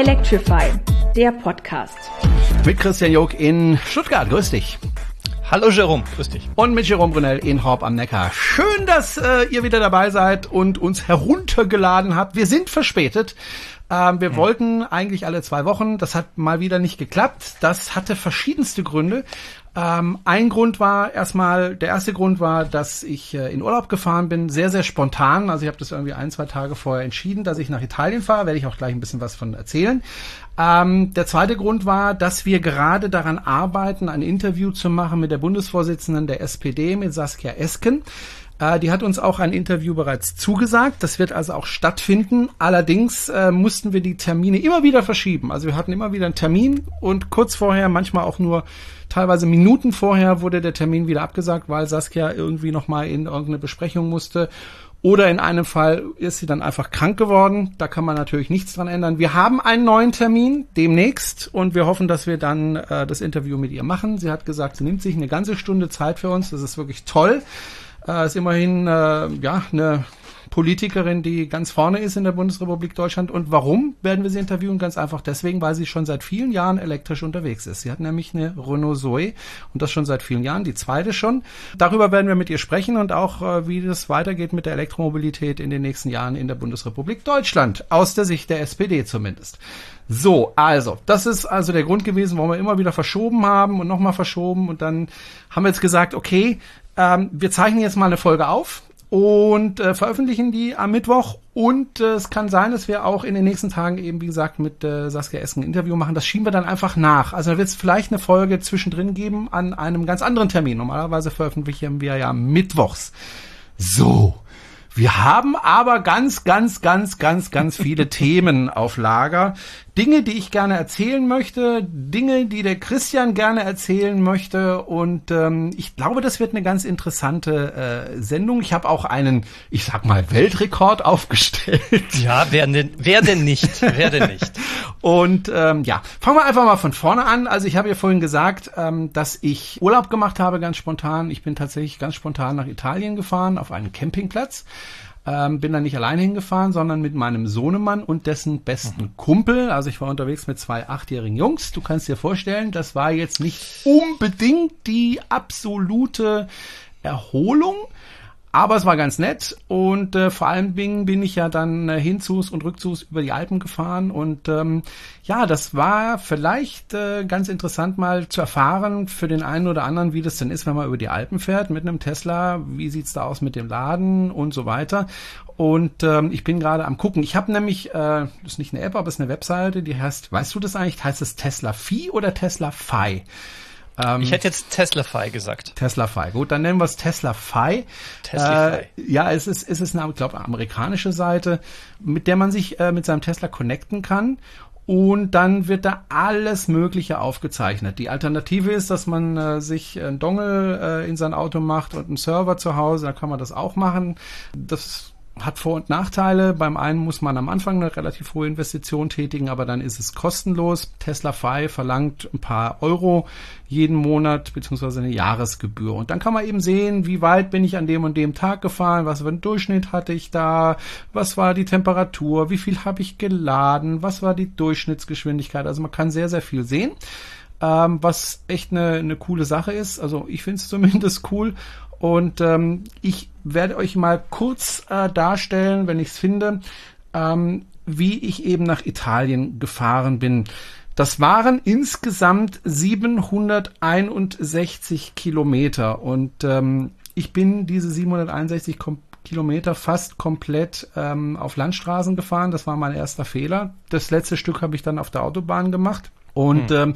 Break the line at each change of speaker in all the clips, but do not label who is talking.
Electrify, der Podcast.
Mit Christian Jog in Stuttgart. Grüß dich.
Hallo Jerome, grüß dich.
Und mit Jerome Brunel in Horb am Neckar. Schön, dass äh, ihr wieder dabei seid und uns heruntergeladen habt. Wir sind verspätet. Ähm, wir hm. wollten eigentlich alle zwei Wochen. Das hat mal wieder nicht geklappt. Das hatte verschiedenste Gründe. Ähm, ein Grund war erstmal, der erste Grund war, dass ich äh, in Urlaub gefahren bin, sehr, sehr spontan. Also ich habe das irgendwie ein, zwei Tage vorher entschieden, dass ich nach Italien fahre, werde ich auch gleich ein bisschen was von erzählen. Ähm, der zweite Grund war, dass wir gerade daran arbeiten, ein Interview zu machen mit der Bundesvorsitzenden der SPD, mit Saskia Esken. Äh, die hat uns auch ein Interview bereits zugesagt. Das wird also auch stattfinden. Allerdings äh, mussten wir die Termine immer wieder verschieben. Also wir hatten immer wieder einen Termin und kurz vorher, manchmal auch nur teilweise Minuten vorher, wurde der Termin wieder abgesagt, weil Saskia irgendwie nochmal in irgendeine Besprechung musste. Oder in einem Fall ist sie dann einfach krank geworden. Da kann man natürlich nichts dran ändern. Wir haben einen neuen Termin demnächst und wir hoffen, dass wir dann äh, das Interview mit ihr machen. Sie hat gesagt, sie nimmt sich eine ganze Stunde Zeit für uns. Das ist wirklich toll. Äh, ist immerhin äh, ja eine Politikerin, die ganz vorne ist in der Bundesrepublik Deutschland. Und warum werden wir sie interviewen? Ganz einfach deswegen, weil sie schon seit vielen Jahren elektrisch unterwegs ist. Sie hat nämlich eine Renault Zoe und das schon seit vielen Jahren, die zweite schon. Darüber werden wir mit ihr sprechen und auch, äh, wie das weitergeht mit der Elektromobilität in den nächsten Jahren in der Bundesrepublik Deutschland. Aus der Sicht der SPD zumindest. So, also, das ist also der Grund gewesen, warum wir immer wieder verschoben haben und nochmal verschoben. Und dann haben wir jetzt gesagt, okay, ähm, wir zeichnen jetzt mal eine Folge auf und äh, veröffentlichen die am Mittwoch. Und äh, es kann sein, dass wir auch in den nächsten Tagen eben, wie gesagt, mit äh, Saskia Essen ein Interview machen. Das schieben wir dann einfach nach. Also da wird es vielleicht eine Folge zwischendrin geben an einem ganz anderen Termin. Normalerweise veröffentlichen wir ja mittwochs. So. Wir haben aber ganz, ganz, ganz, ganz, ganz viele Themen auf Lager. Dinge, die ich gerne erzählen möchte, Dinge, die der Christian gerne erzählen möchte. Und ähm, ich glaube, das wird eine ganz interessante äh, Sendung. Ich habe auch einen, ich sag mal, Weltrekord aufgestellt.
Ja, wer denn, wer denn nicht? wer denn nicht?
Und ähm, ja, fangen wir einfach mal von vorne an. Also ich habe ja vorhin gesagt, ähm, dass ich Urlaub gemacht habe, ganz spontan. Ich bin tatsächlich ganz spontan nach Italien gefahren auf einen Campingplatz. Ähm, bin da nicht allein hingefahren, sondern mit meinem Sohnemann und dessen besten mhm. Kumpel. Also ich war unterwegs mit zwei achtjährigen Jungs. Du kannst dir vorstellen, das war jetzt nicht unbedingt die absolute Erholung. Aber es war ganz nett und äh, vor allem bin, bin ich ja dann äh, hinzus und rückzus über die Alpen gefahren und ähm, ja, das war vielleicht äh, ganz interessant mal zu erfahren für den einen oder anderen, wie das denn ist, wenn man über die Alpen fährt mit einem Tesla, wie sieht's da aus mit dem Laden und so weiter. Und ähm, ich bin gerade am gucken. Ich habe nämlich, äh, das ist nicht eine App, aber es ist eine Webseite, die heißt, weißt du das eigentlich, heißt es Tesla Fi oder Tesla Fi?
Ähm, ich hätte jetzt Tesla-Fi gesagt.
Tesla-Fi. Gut, dann nennen wir es Tesla-Fi. Tesla äh, ja, es ist, es ist eine, ich glaube, amerikanische Seite, mit der man sich äh, mit seinem Tesla connecten kann. Und dann wird da alles Mögliche aufgezeichnet. Die Alternative ist, dass man äh, sich einen Dongle äh, in sein Auto macht und einen Server zu Hause. Da kann man das auch machen. Das hat Vor- und Nachteile. Beim einen muss man am Anfang eine relativ hohe Investition tätigen, aber dann ist es kostenlos. Tesla Fi verlangt ein paar Euro jeden Monat beziehungsweise eine Jahresgebühr. Und dann kann man eben sehen, wie weit bin ich an dem und dem Tag gefahren, was für einen Durchschnitt hatte ich da, was war die Temperatur, wie viel habe ich geladen, was war die Durchschnittsgeschwindigkeit. Also man kann sehr, sehr viel sehen. Ähm, was echt eine, eine coole Sache ist. Also ich finde es zumindest cool. Und ähm, ich werde euch mal kurz äh, darstellen, wenn ich es finde, ähm, wie ich eben nach Italien gefahren bin. Das waren insgesamt 761 Kilometer und ähm, ich bin diese 761 Kom Kilometer fast komplett ähm, auf Landstraßen gefahren. Das war mein erster Fehler. Das letzte Stück habe ich dann auf der Autobahn gemacht und hm. ähm,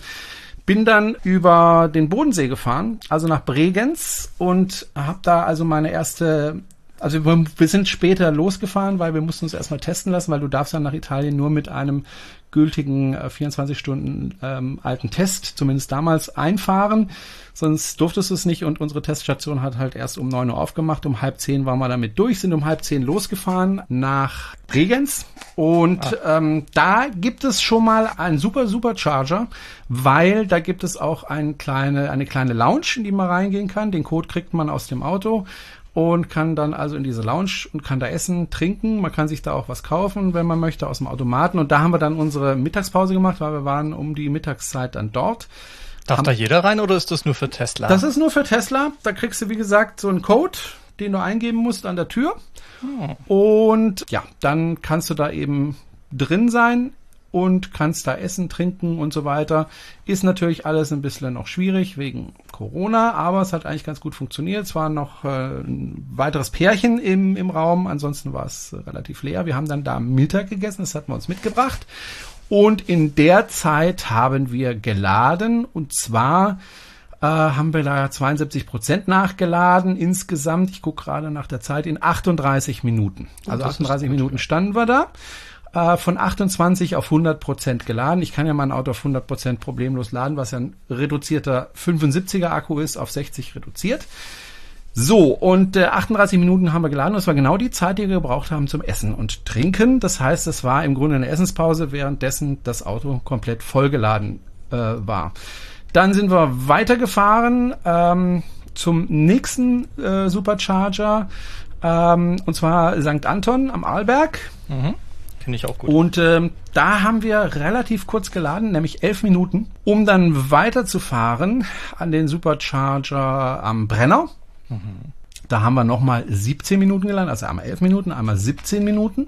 bin dann über den Bodensee gefahren, also nach Bregenz und habe da also meine erste also wir, sind später losgefahren, weil wir mussten uns erstmal testen lassen, weil du darfst dann nach Italien nur mit einem gültigen äh, 24 Stunden ähm, alten Test, zumindest damals, einfahren. Sonst durftest du es nicht und unsere Teststation hat halt erst um neun Uhr aufgemacht. Um halb zehn waren wir damit durch, sind um halb zehn losgefahren nach Bregenz. Und ah. ähm, da gibt es schon mal einen super, super Charger, weil da gibt es auch eine kleine, eine kleine Lounge, in die man reingehen kann. Den Code kriegt man aus dem Auto und kann dann also in diese Lounge und kann da essen, trinken. Man kann sich da auch was kaufen, wenn man möchte, aus dem Automaten. Und da haben wir dann unsere Mittagspause gemacht, weil wir waren um die Mittagszeit dann dort.
Darf haben, da jeder rein oder ist das nur für Tesla?
Das ist nur für Tesla. Da kriegst du, wie gesagt, so einen Code, den du eingeben musst an der Tür. Hm. Und ja, dann kannst du da eben drin sein und kannst da essen, trinken und so weiter. Ist natürlich alles ein bisschen noch schwierig wegen Corona, aber es hat eigentlich ganz gut funktioniert. Es war noch äh, ein weiteres Pärchen im, im Raum, ansonsten war es relativ leer. Wir haben dann da Mittag gegessen, das hatten wir uns mitgebracht. Und in der Zeit haben wir geladen und zwar äh, haben wir da 72 Prozent nachgeladen insgesamt. Ich gucke gerade nach der Zeit in 38 Minuten. Also 38 Minuten standen wir da äh, von 28 auf 100 Prozent geladen. Ich kann ja mein Auto auf 100 Prozent problemlos laden, was ja ein reduzierter 75er Akku ist, auf 60 reduziert. So, und äh, 38 Minuten haben wir geladen. Das war genau die Zeit, die wir gebraucht haben zum Essen und Trinken. Das heißt, es war im Grunde eine Essenspause, währenddessen das Auto komplett vollgeladen äh, war. Dann sind wir weitergefahren ähm, zum nächsten äh, Supercharger, ähm, und zwar St. Anton am Arlberg.
Mhm. Finde ich auch gut.
Und ähm, da haben wir relativ kurz geladen, nämlich elf Minuten, um dann weiterzufahren an den Supercharger am Brenner. Mhm. Da haben wir nochmal 17 Minuten geladen, also einmal elf Minuten, einmal 17 Minuten.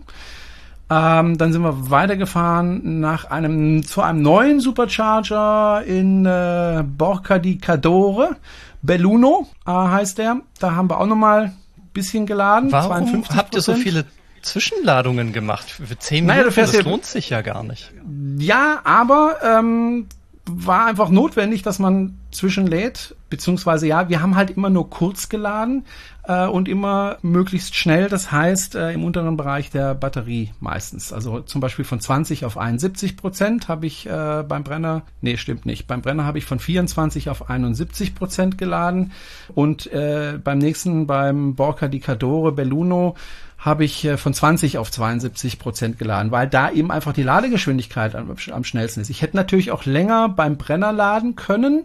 Ähm, dann sind wir weitergefahren nach einem zu einem neuen Supercharger in äh, Borca di Cadore. Belluno äh, heißt der. Da haben wir auch nochmal bisschen geladen.
Warum habt ihr so viele Zwischenladungen gemacht. Für zehn Minuten, naja, das lohnt sich ja gar nicht.
Ja, aber ähm, war einfach notwendig, dass man zwischenlädt, beziehungsweise ja, wir haben halt immer nur kurz geladen äh, und immer möglichst schnell, das heißt äh, im unteren Bereich der Batterie meistens. Also zum Beispiel von 20 auf 71 Prozent habe ich äh, beim Brenner, nee, stimmt nicht, beim Brenner habe ich von 24 auf 71 Prozent geladen und äh, beim nächsten, beim Borca di Cadore Belluno, habe ich äh, von 20 auf 72 Prozent geladen, weil da eben einfach die Ladegeschwindigkeit am, am schnellsten ist. Ich hätte natürlich auch länger beim Brenner laden können.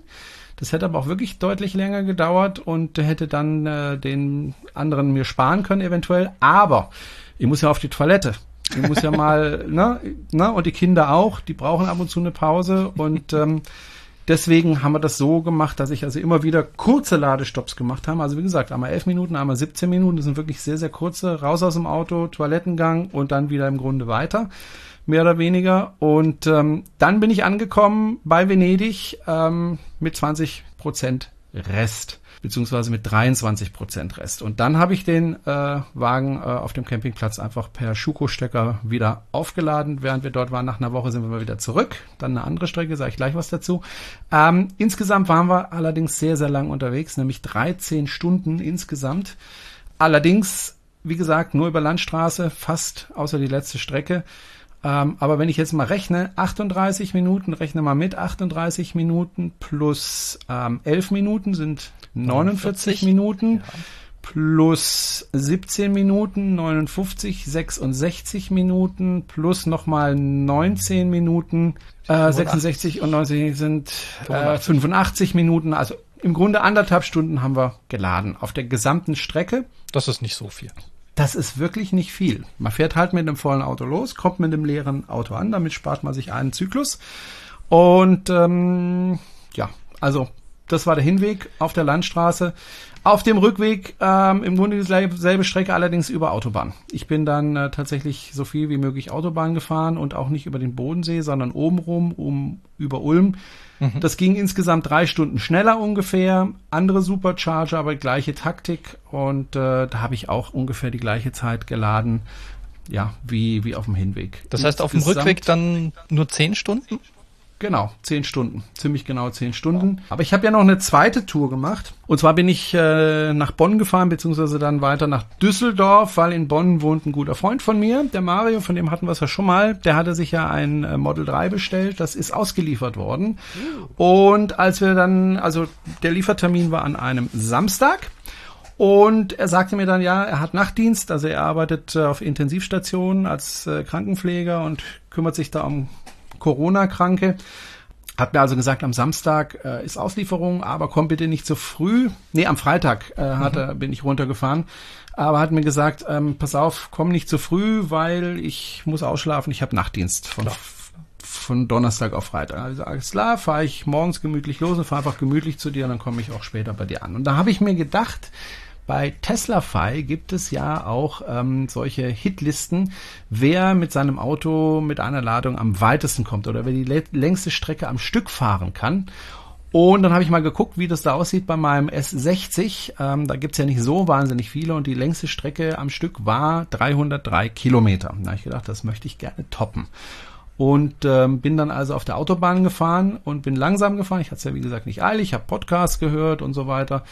Das hätte aber auch wirklich deutlich länger gedauert und hätte dann äh, den anderen mir sparen können eventuell. Aber ich muss ja auf die Toilette. Ich muss ja mal, ne, ne, und die Kinder auch, die brauchen ab und zu eine Pause und ähm, Deswegen haben wir das so gemacht, dass ich also immer wieder kurze Ladestops gemacht habe. Also wie gesagt, einmal 11 Minuten, einmal 17 Minuten. Das sind wirklich sehr, sehr kurze. Raus aus dem Auto, Toilettengang und dann wieder im Grunde weiter. Mehr oder weniger. Und ähm, dann bin ich angekommen bei Venedig ähm, mit 20 Prozent Rest beziehungsweise mit 23 Prozent Rest. Und dann habe ich den äh, Wagen äh, auf dem Campingplatz einfach per Schuko-Stecker wieder aufgeladen. Während wir dort waren, nach einer Woche sind wir mal wieder zurück. Dann eine andere Strecke, sage ich gleich was dazu. Ähm, insgesamt waren wir allerdings sehr, sehr lang unterwegs, nämlich 13 Stunden insgesamt. Allerdings, wie gesagt, nur über Landstraße, fast außer die letzte Strecke. Ähm, aber wenn ich jetzt mal rechne, 38 Minuten, rechne mal mit, 38 Minuten plus ähm, 11 Minuten sind 49 Minuten. Ja. Plus 17 Minuten, 59, 66 Minuten, plus nochmal 19 Minuten, äh, 66 und 90 sind äh, 85 Minuten. Also im Grunde anderthalb Stunden haben wir geladen auf der gesamten Strecke.
Das ist nicht so viel.
Das ist wirklich nicht viel. Man fährt halt mit einem vollen Auto los, kommt mit einem leeren Auto an, damit spart man sich einen Zyklus. Und ähm, ja, also das war der Hinweg auf der Landstraße. Auf dem Rückweg ähm, im Grunde dieselbe Strecke, allerdings über Autobahn. Ich bin dann äh, tatsächlich so viel wie möglich Autobahn gefahren und auch nicht über den Bodensee, sondern obenrum, um über Ulm. Mhm. Das ging insgesamt drei Stunden schneller ungefähr. Andere Supercharger, aber gleiche Taktik. Und äh, da habe ich auch ungefähr die gleiche Zeit geladen, ja, wie, wie auf dem Hinweg.
Das heißt, auf dem Rückweg dann nur zehn Stunden?
Genau, zehn Stunden. Ziemlich genau zehn Stunden. Aber ich habe ja noch eine zweite Tour gemacht. Und zwar bin ich äh, nach Bonn gefahren, beziehungsweise dann weiter nach Düsseldorf, weil in Bonn wohnt ein guter Freund von mir, der Mario, von dem hatten wir es ja schon mal. Der hatte sich ja ein äh, Model 3 bestellt. Das ist ausgeliefert worden. Und als wir dann, also der Liefertermin war an einem Samstag. Und er sagte mir dann, ja, er hat Nachtdienst, also er arbeitet äh, auf Intensivstationen als äh, Krankenpfleger und kümmert sich da um Corona-Kranke. Hat mir also gesagt, am Samstag äh, ist Auslieferung, aber komm bitte nicht zu früh. Nee, am Freitag äh, hat er, bin ich runtergefahren. Aber hat mir gesagt, ähm, pass auf, komm nicht zu früh, weil ich muss ausschlafen, ich habe Nachtdienst von, von Donnerstag auf Freitag. Also alles klar, fahre ich morgens gemütlich los und fahre einfach gemütlich zu dir und dann komme ich auch später bei dir an. Und da habe ich mir gedacht, bei TeslaFi gibt es ja auch ähm, solche Hitlisten, wer mit seinem Auto mit einer Ladung am weitesten kommt oder wer die längste Strecke am Stück fahren kann. Und dann habe ich mal geguckt, wie das da aussieht bei meinem S60. Ähm, da gibt's ja nicht so wahnsinnig viele und die längste Strecke am Stück war 303 Kilometer. Da habe ich gedacht, das möchte ich gerne toppen. Und ähm, bin dann also auf der Autobahn gefahren und bin langsam gefahren. Ich hatte es ja wie gesagt nicht eilig, ich habe Podcasts gehört und so weiter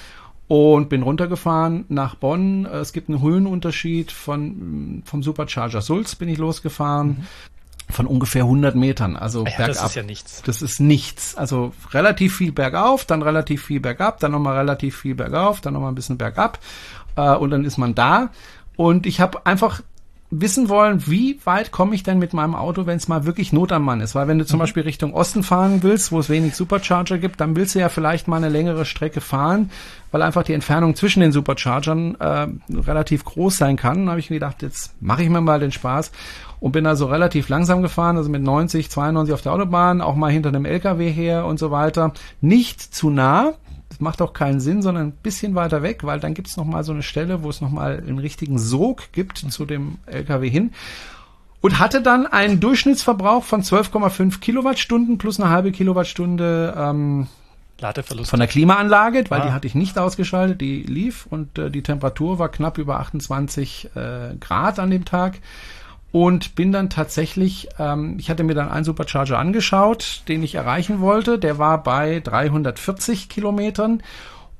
und bin runtergefahren nach Bonn. Es gibt einen Höhenunterschied von vom Supercharger Sulz bin ich losgefahren. Mhm. Von ungefähr 100 Metern, also
ja, bergab. Das ist ja nichts.
Das ist nichts. Also relativ viel bergauf, dann relativ viel bergab, dann nochmal relativ viel bergauf, dann nochmal ein bisschen bergab äh, und dann ist man da. Und ich habe einfach wissen wollen, wie weit komme ich denn mit meinem Auto, wenn es mal wirklich Not am Mann ist. Weil wenn du zum mhm. Beispiel Richtung Osten fahren willst, wo es wenig Supercharger gibt, dann willst du ja vielleicht mal eine längere Strecke fahren, weil einfach die Entfernung zwischen den Superchargern äh, relativ groß sein kann. Da habe ich mir gedacht, jetzt mache ich mir mal den Spaß und bin also relativ langsam gefahren, also mit 90, 92 auf der Autobahn, auch mal hinter einem LKW her und so weiter. Nicht zu nah, macht auch keinen Sinn, sondern ein bisschen weiter weg, weil dann gibt es nochmal so eine Stelle, wo es nochmal einen richtigen Sog gibt zu dem LKW hin. Und hatte dann einen Durchschnittsverbrauch von 12,5 Kilowattstunden plus eine halbe Kilowattstunde ähm,
Ladeverlust.
Von der Klimaanlage, weil ah. die hatte ich nicht ausgeschaltet, die lief und äh, die Temperatur war knapp über 28 äh, Grad an dem Tag und bin dann tatsächlich, ähm, ich hatte mir dann einen Supercharger angeschaut, den ich erreichen wollte. Der war bei 340 Kilometern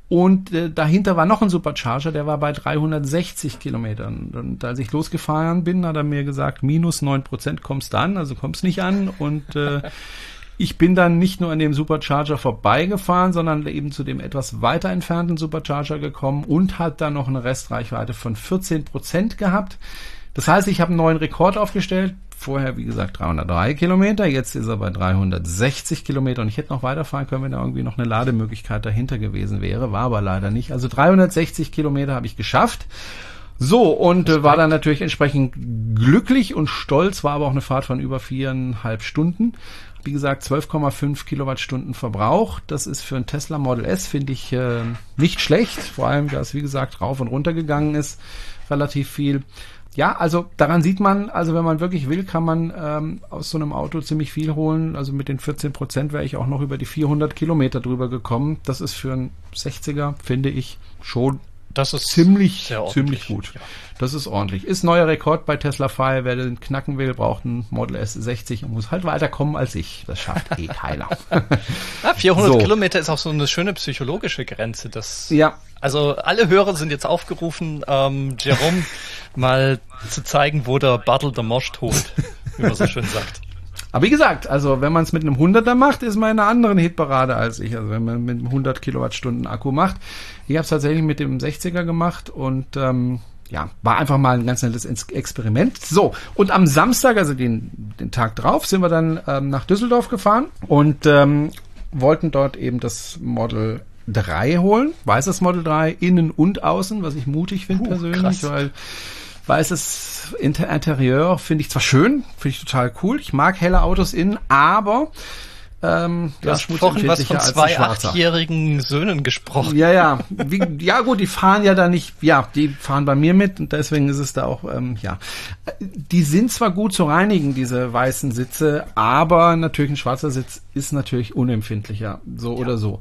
und äh, dahinter war noch ein Supercharger, der war bei 360 Kilometern. Und als ich losgefahren bin, hat er mir gesagt, minus neun Prozent kommst du an, also kommst nicht an. Und äh, ich bin dann nicht nur an dem Supercharger vorbeigefahren, sondern eben zu dem etwas weiter entfernten Supercharger gekommen und hat dann noch eine Restreichweite von 14 Prozent gehabt. Das heißt, ich habe einen neuen Rekord aufgestellt. Vorher, wie gesagt, 303 Kilometer. Jetzt ist er bei 360 Kilometer. Und ich hätte noch weiterfahren können, wenn da irgendwie noch eine Lademöglichkeit dahinter gewesen wäre. War aber leider nicht. Also 360 Kilometer habe ich geschafft. So, und äh, war dann natürlich entsprechend glücklich und stolz, war aber auch eine Fahrt von über viereinhalb Stunden. Wie gesagt, 12,5 Kilowattstunden Verbrauch. Das ist für ein Tesla Model S, finde ich, äh, nicht schlecht. Vor allem, da es, wie gesagt, rauf und runter gegangen ist. Relativ viel ja, also daran sieht man, also wenn man wirklich will, kann man ähm, aus so einem Auto ziemlich viel holen. Also mit den 14 Prozent wäre ich auch noch über die 400 Kilometer drüber gekommen. Das ist für einen 60er, finde ich, schon
das ist ziemlich,
ziemlich gut. Ja. Das ist ordentlich. Ist neuer Rekord bei Tesla Fire. Wer den knacken will, braucht ein Model S60 und muss halt weiterkommen als ich. Das schafft eh keiner.
ja, 400 so. Kilometer ist auch so eine schöne psychologische Grenze. Das,
ja.
Also alle Hörer sind jetzt aufgerufen, ähm, Jerome mal zu zeigen, wo der Bartel der Mosch holt, wie man so schön sagt.
Aber wie gesagt, also wenn man es mit einem 100er macht, ist man in einer anderen Hitparade als ich. Also wenn man mit einem 100 Kilowattstunden Akku macht. Ich habe es tatsächlich mit dem 60er gemacht und ähm, ja, war einfach mal ein ganz nettes Experiment. So, und am Samstag, also den, den Tag drauf, sind wir dann ähm, nach Düsseldorf gefahren und ähm, wollten dort eben das Model 3 holen. Weißes Model 3, innen und außen, was ich mutig finde persönlich, krass. weil Weißes Interieur finde ich zwar schön, finde ich total cool. Ich mag helle Autos innen, aber
ähm, du hast vorhin was von zwei achtjährigen Söhnen gesprochen.
Ja, ja. Wie, ja gut, die fahren ja da nicht, ja, die fahren bei mir mit und deswegen ist es da auch, ähm, ja. Die sind zwar gut zu reinigen, diese weißen Sitze, aber natürlich ein schwarzer Sitz ist natürlich unempfindlicher, so ja. oder so.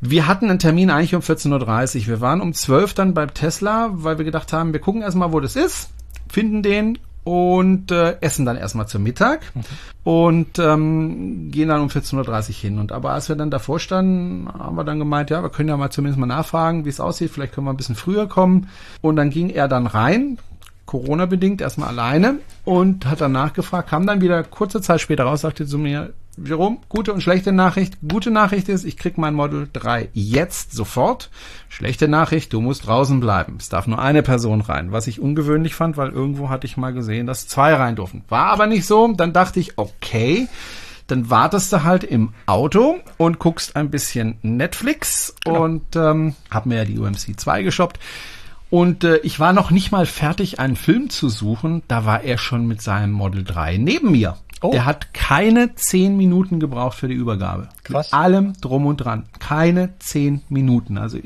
Wir hatten einen Termin eigentlich um 14.30 Uhr. Wir waren um 12 dann beim Tesla, weil wir gedacht haben, wir gucken erstmal, wo das ist, finden den und äh, essen dann erstmal zum Mittag mhm. und ähm, gehen dann um 14.30 Uhr hin. Und aber als wir dann davor standen, haben wir dann gemeint, ja, wir können ja mal zumindest mal nachfragen, wie es aussieht. Vielleicht können wir ein bisschen früher kommen. Und dann ging er dann rein, Corona-bedingt, erstmal alleine und hat dann nachgefragt, kam dann wieder kurze Zeit später raus, sagte zu mir, Jerome, gute und schlechte Nachricht. Gute Nachricht ist, ich krieg mein Model 3 jetzt sofort. Schlechte Nachricht, du musst draußen bleiben. Es darf nur eine Person rein, was ich ungewöhnlich fand, weil irgendwo hatte ich mal gesehen, dass zwei rein durften. War aber nicht so. Dann dachte ich, okay, dann wartest du halt im Auto und guckst ein bisschen Netflix
Genau.
und ähm, hab mir ja die UMC 2 geshoppt. Und äh, ich war noch nicht mal fertig, einen Film zu suchen. Da war er schon mit seinem Model 3 neben mir.
Oh.
Der hat keine zehn Minuten gebraucht für die Übergabe.
Krass.
Mit allem drum und dran. Keine zehn Minuten. Also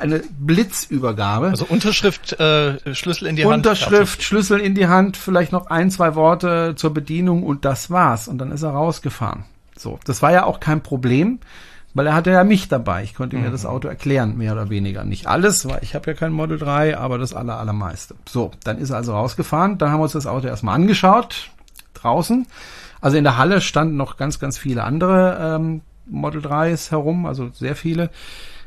eine Blitzübergabe.
Also Unterschrift, äh, Schlüssel in die Hand.
Unterschrift, Schlüssel in die Hand, vielleicht noch ein, zwei Worte zur Bedienung und das war's. Und dann ist er rausgefahren. So, das war ja auch kein Problem, weil er hatte ja mich dabei. Ich konnte mir das Auto erklären, mehr oder weniger. Nicht alles, weil ich habe ja kein Model 3, aber das aller, allermeiste. So, dann ist er also rausgefahren. Dann haben wir uns das Auto erstmal angeschaut, draußen. Also in der Halle standen noch ganz, ganz viele andere ähm, Model 3s herum, also sehr viele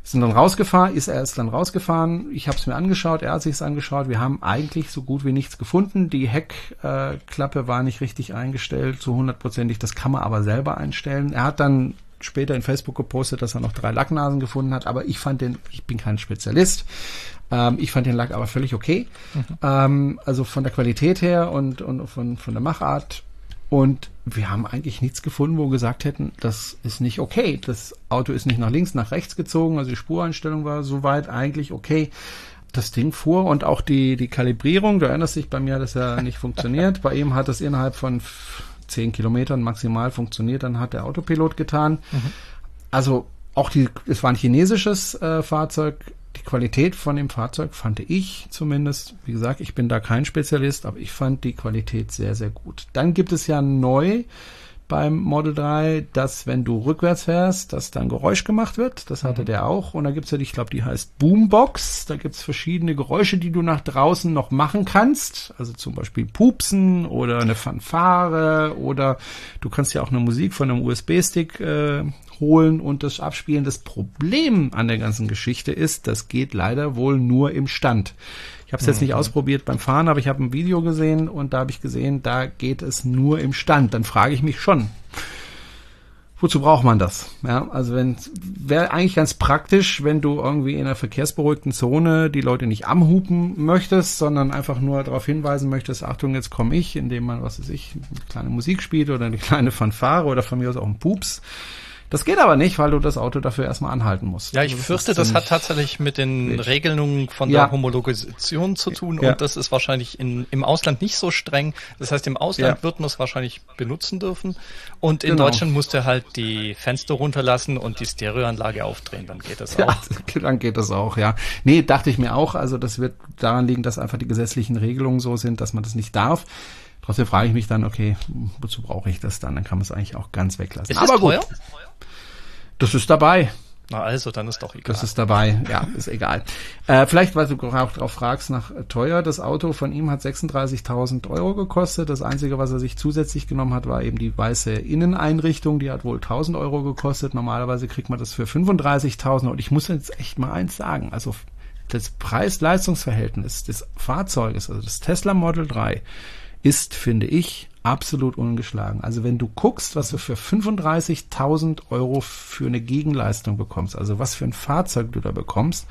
sind dann rausgefahren, ist er ist dann rausgefahren. Ich habe es mir angeschaut, er hat sich's angeschaut. Wir haben eigentlich so gut wie nichts gefunden. Die Heckklappe äh, war nicht richtig eingestellt, so hundertprozentig. Das kann man aber selber einstellen. Er hat dann später in Facebook gepostet, dass er noch drei Lacknasen gefunden hat, aber ich fand den, ich bin kein Spezialist. Ähm, ich fand den Lack aber völlig okay. Ähm, also von der Qualität her und, und von, von der Machart und wir haben eigentlich nichts gefunden, wo wir gesagt hätten, das ist nicht okay. Das Auto ist nicht nach links, nach rechts gezogen. Also die Spureinstellung war soweit eigentlich okay. Das Ding fuhr und auch die, die Kalibrierung, du erinnerst dich, bei mir hat das ja nicht funktioniert. Bei ihm hat es innerhalb von zehn Kilometern maximal funktioniert. Dann hat der Autopilot getan. Also auch die, es war ein chinesisches äh, Fahrzeug. Die Qualität von dem Fahrzeug fand ich zumindest, wie gesagt, ich bin da kein Spezialist, aber ich fand die Qualität sehr, sehr gut. Dann gibt es ja neu beim Model 3, dass wenn du rückwärts fährst, dass dann Geräusch gemacht wird. Das hatte der auch. Und da gibt's ja, die, ich glaube, die heißt Boombox. Da gibt's verschiedene Geräusche, die du nach draußen noch machen kannst. Also zum Beispiel Pupsen oder eine Fanfare oder du kannst ja auch eine Musik von einem USB-Stick äh, holen und das abspielen. Das Problem an der ganzen Geschichte ist, das geht leider wohl nur im Stand. Ich habe es jetzt nicht ausprobiert beim Fahren, aber ich habe ein Video gesehen und da habe ich gesehen, da geht es nur im Stand. Dann frage ich mich schon, wozu braucht man das? Ja, also wenn wäre eigentlich ganz praktisch, wenn du irgendwie in einer verkehrsberuhigten Zone die Leute nicht amhupen möchtest, sondern einfach nur darauf hinweisen möchtest, Achtung, jetzt komme ich, indem man, was weiß ich, eine kleine Musik spielt oder eine kleine Fanfare oder von mir aus auch ein Pups. Das geht aber nicht, weil du das Auto dafür erstmal anhalten musst.
Ja, ich
Also
fürchte,
ist
das hat tatsächlich mit den
wild.
Regelungen von
Ja.
der Homologisation zu tun
Ja.
und das ist wahrscheinlich in, im Ausland nicht so streng. Das heißt, im Ausland
Ja.
wird man es wahrscheinlich benutzen dürfen und in
Genau.
Deutschland musst du halt die Fenster runterlassen und die Stereoanlage aufdrehen, dann geht das auch.
dann geht das auch, ja. Nee, dachte ich mir auch. Also das wird daran liegen, dass einfach die gesetzlichen Regelungen so sind, dass man das nicht darf. Trotzdem frage ich mich dann, okay, wozu brauche ich das dann? Dann kann man es eigentlich auch ganz weglassen.
Ist
Aber gut,
teuer?
das ist dabei.
Na also, dann ist doch egal.
Das ist dabei, ja, ist egal. Äh, vielleicht, weil du auch drauf fragst nach äh, teuer. Das Auto von ihm hat 36.000 Euro gekostet. Das Einzige, was er sich zusätzlich genommen hat, war eben die weiße Inneneinrichtung. Die hat wohl 1.000 Euro gekostet. Normalerweise kriegt man das für 35.000. Und ich muss jetzt echt mal eins sagen. Also das Preis-Leistungs-Verhältnis des Fahrzeuges, also das Tesla Model 3, ist, finde ich, absolut ungeschlagen. Also wenn du guckst, was du für 35.000 Euro für eine Gegenleistung bekommst, also was für ein Fahrzeug du da bekommst,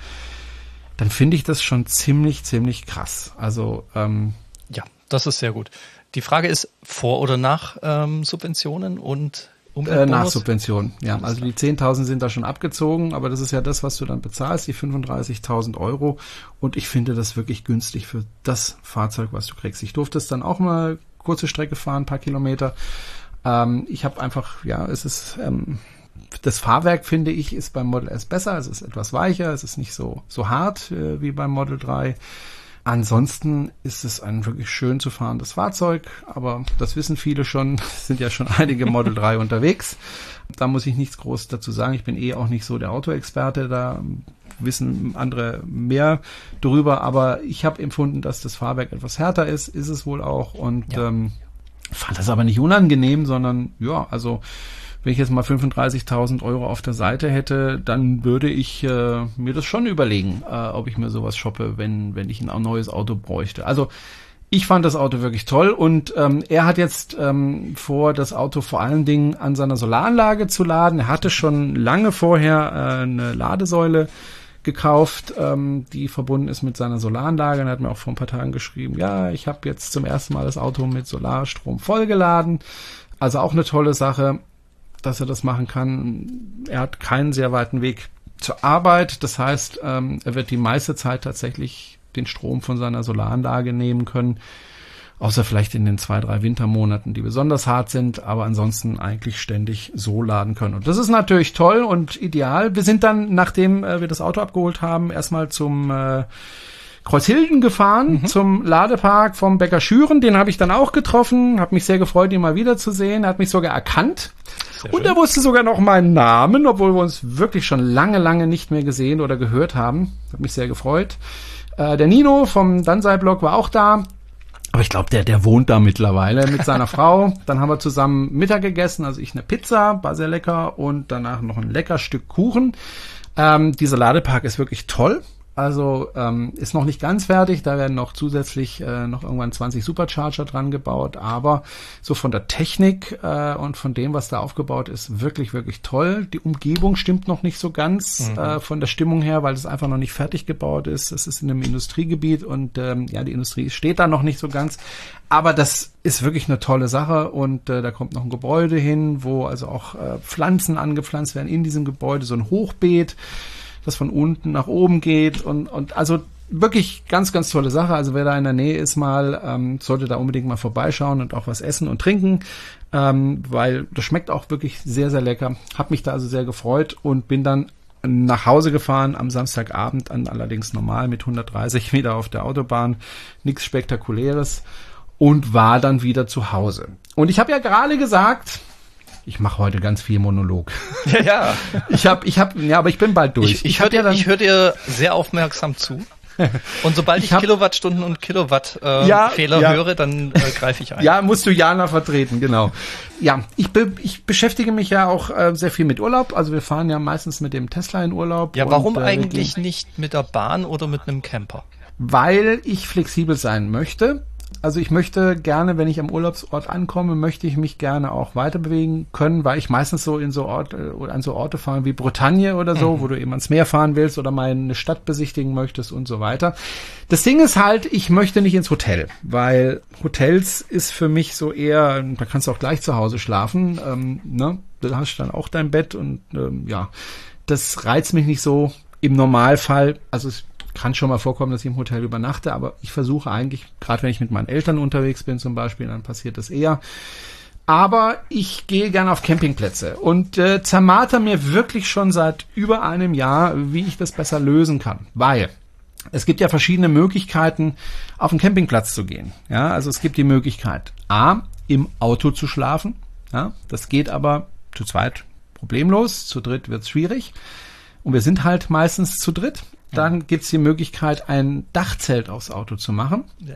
dann finde ich das schon ziemlich, ziemlich krass. Also ähm,
Ja, das ist sehr gut. Die Frage ist, vor oder nach ähm, Subventionen und
äh,
Umweltbonus?
nach Subvention. Ja, also die 10.000 sind da schon abgezogen, aber das ist ja das, was du dann bezahlst, die 35.000 Euro. Und ich finde das wirklich günstig für das Fahrzeug, was du kriegst. Ich durfte es dann auch mal kurze Strecke fahren, ein paar Kilometer. Ähm, ich habe einfach, ja, es ist ähm, das Fahrwerk finde ich ist beim Model S besser. Es ist etwas weicher, es ist nicht so so hart äh, wie beim Model 3. Ansonsten ist es ein wirklich schön zu fahrendes Fahrzeug, aber das wissen viele schon, es sind ja schon einige Model 3 unterwegs. Da muss ich nichts groß dazu sagen. Ich bin eh auch nicht so der Autoexperte, da wissen andere mehr darüber, aber ich habe empfunden, dass das Fahrwerk etwas härter ist, ist es wohl auch und
Ja.
ähm, fand das aber nicht unangenehm, sondern ja, also wenn ich jetzt mal 35.000 Euro auf der Seite hätte, dann würde ich äh, mir das schon überlegen, äh, ob ich mir sowas shoppe, wenn, wenn ich ein neues Auto bräuchte. Also ich fand das Auto wirklich toll und ähm, er hat jetzt ähm, vor, das Auto vor allen Dingen an seiner Solaranlage zu laden. Er hatte schon lange vorher äh, eine Ladesäule gekauft, ähm, die verbunden ist mit seiner Solaranlage. Und er hat mir auch vor ein paar Tagen geschrieben, ja, ich habe jetzt zum ersten Mal das Auto mit Solarstrom vollgeladen. Also auch eine tolle Sache. Dass er das machen kann. Er hat keinen sehr weiten Weg zur Arbeit. Das heißt, ähm, er wird die meiste Zeit tatsächlich den Strom von seiner Solaranlage nehmen können. Außer vielleicht in den zwei, drei Wintermonaten, die besonders hart sind, aber ansonsten eigentlich ständig so laden können. Und das ist natürlich toll und ideal. Wir sind dann, nachdem äh, wir das Auto abgeholt haben, erstmal zum äh, Kreuzhilden gefahren, mhm. zum Ladepark vom Bäcker Schüren. Den habe ich dann auch getroffen, habe mich sehr gefreut, ihn mal wiederzusehen. Er hat mich sogar erkannt. Und er wusste sogar noch meinen Namen, obwohl wir uns wirklich schon lange, lange nicht mehr gesehen oder gehört haben. Hat mich sehr gefreut. Äh, der Nino vom Dansei-Blog war auch da. Aber ich glaube, der, der wohnt da mittlerweile mit seiner Frau. Dann haben wir zusammen Mittag gegessen, also ich eine Pizza, war sehr lecker und danach noch ein lecker Stück Kuchen. Ähm, dieser Ladepark ist wirklich toll. Also ähm, ist noch nicht ganz fertig, da werden noch zusätzlich äh, noch irgendwann 20 Supercharger dran gebaut, aber so von der Technik äh, und von dem, was da aufgebaut ist, wirklich, wirklich toll. Die Umgebung stimmt noch nicht so ganz mhm. äh, von der Stimmung her, weil es einfach noch nicht fertig gebaut ist. Es ist in einem Industriegebiet und ähm, ja, die Industrie steht da noch nicht so ganz. Aber das ist wirklich eine tolle Sache und äh, da kommt noch ein Gebäude hin, wo also auch äh, Pflanzen angepflanzt werden in diesem Gebäude, so ein Hochbeet das von unten nach oben geht und, und also wirklich ganz, ganz tolle Sache. Also wer da in der Nähe ist mal, ähm, sollte da unbedingt mal vorbeischauen und auch was essen und trinken, ähm, weil das schmeckt auch wirklich sehr, sehr lecker. Hab mich da also sehr gefreut und bin dann nach Hause gefahren am Samstagabend, an allerdings normal mit 130 wieder auf der Autobahn, nichts Spektakuläres und war dann wieder zu Hause. Und ich habe ja gerade gesagt, ich mache heute ganz viel Monolog.
Ja, ja.
Ich habe, ich habe, ja, aber ich bin bald durch.
Ich, ich, ich höre dir, ja hör dir sehr aufmerksam zu. Und sobald ich, ich hab, Kilowattstunden und Kilowatt äh, ja, ja. höre, dann äh, greife ich ein.
Ja, musst du Jana vertreten, genau. Ja, ich, be ich beschäftige mich ja auch äh, sehr viel mit Urlaub. Also wir fahren ja meistens mit dem Tesla in Urlaub.
Ja, warum und, äh, eigentlich nicht mit der Bahn oder mit einem Camper?
Weil ich flexibel sein möchte. Also ich möchte gerne, wenn ich am Urlaubsort ankomme, möchte ich mich gerne auch weiter bewegen können, weil ich meistens so in so Orte oder an so Orte fahre wie Bretagne oder so, mhm. wo du eben ans Meer fahren willst oder mal eine Stadt besichtigen möchtest und so weiter. Das Ding ist halt, ich möchte nicht ins Hotel, weil Hotels ist für mich so eher, da kannst du auch gleich zu Hause schlafen, ähm, ne? Du hast dann auch dein Bett und ähm, ja, das reizt mich nicht so im Normalfall. Also es kann schon mal vorkommen, dass ich im Hotel übernachte, aber ich versuche eigentlich, gerade wenn ich mit meinen Eltern unterwegs bin zum Beispiel, dann passiert das eher. Aber ich gehe gerne auf Campingplätze und äh, zermarter mir wirklich schon seit über einem Jahr, wie ich das besser lösen kann. Weil es gibt ja verschiedene Möglichkeiten, auf einen Campingplatz zu gehen. Ja, also es gibt die Möglichkeit, A, im Auto zu schlafen. Ja, das geht aber zu zweit problemlos, zu dritt wird es schwierig. Und wir sind halt meistens zu dritt. Dann gibt's die Möglichkeit, ein Dachzelt aufs Auto zu machen. Ja.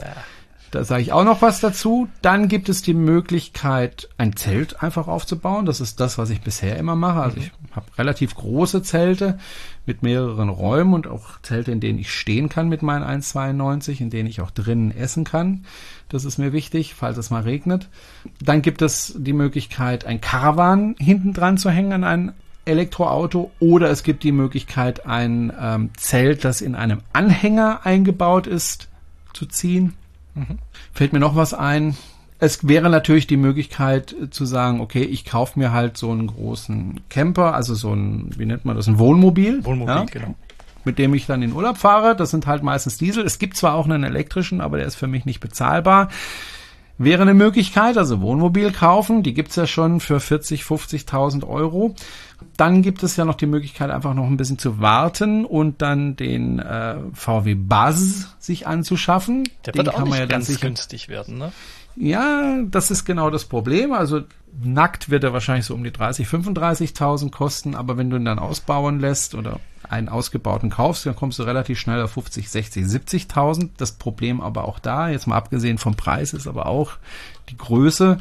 Da sage ich auch noch was dazu. Dann gibt es die Möglichkeit, ein Zelt einfach aufzubauen. Das ist das, was ich bisher immer mache. Also ich habe relativ große Zelte mit mehreren Räumen und auch Zelte, in denen ich stehen kann mit meinen 1,92, in denen ich auch drinnen essen kann. Das ist mir wichtig, falls es mal regnet. Dann gibt es die Möglichkeit, ein Caravan hinten dran zu hängen an ein Elektroauto oder es gibt die Möglichkeit, ein ähm, Zelt, das in einem Anhänger eingebaut ist, zu ziehen. Mhm. Fällt mir noch was ein? Es wäre natürlich die Möglichkeit äh, zu sagen, okay, ich kaufe mir halt so einen großen Camper, also so ein, wie nennt man das, ein Wohnmobil.
Wohnmobil, ja, genau.
Mit dem ich dann in Urlaub fahre. Das sind halt meistens Diesel. Es gibt zwar auch einen elektrischen, aber der ist für mich nicht bezahlbar. Wäre eine Möglichkeit, also Wohnmobil kaufen, die gibt's ja schon für 40, 50.000 Euro. Dann gibt es ja noch die Möglichkeit, einfach noch ein bisschen zu warten und dann den äh, VW Buzz sich anzuschaffen.
Der den wird auch nicht ja ganz sicher, günstig werden, ne?
Ja, das ist genau das Problem. Also nackt wird er wahrscheinlich so um die 30, 35.000 kosten, aber wenn du ihn dann ausbauen lässt oder einen ausgebauten kaufst, dann kommst du relativ schnell auf 50, 60, 70.000. Das Problem aber auch da, jetzt mal abgesehen vom Preis, ist aber auch die Größe,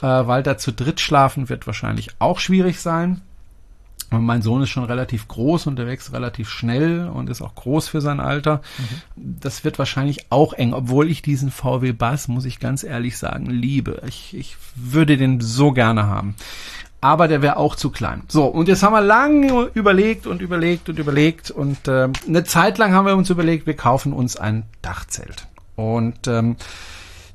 äh, weil da zu dritt schlafen wird wahrscheinlich auch schwierig sein. Und mein Sohn ist schon relativ groß und der wächst relativ schnell und ist auch groß für sein Alter. Mhm. Das wird wahrscheinlich auch eng, obwohl ich diesen VW Bass, muss ich ganz ehrlich sagen, liebe. Ich, ich würde den so gerne haben. Aber der wäre auch zu klein. So, und jetzt haben wir lange überlegt und überlegt und überlegt und äh, eine Zeit lang haben wir uns überlegt, wir kaufen uns ein Dachzelt. Und ähm,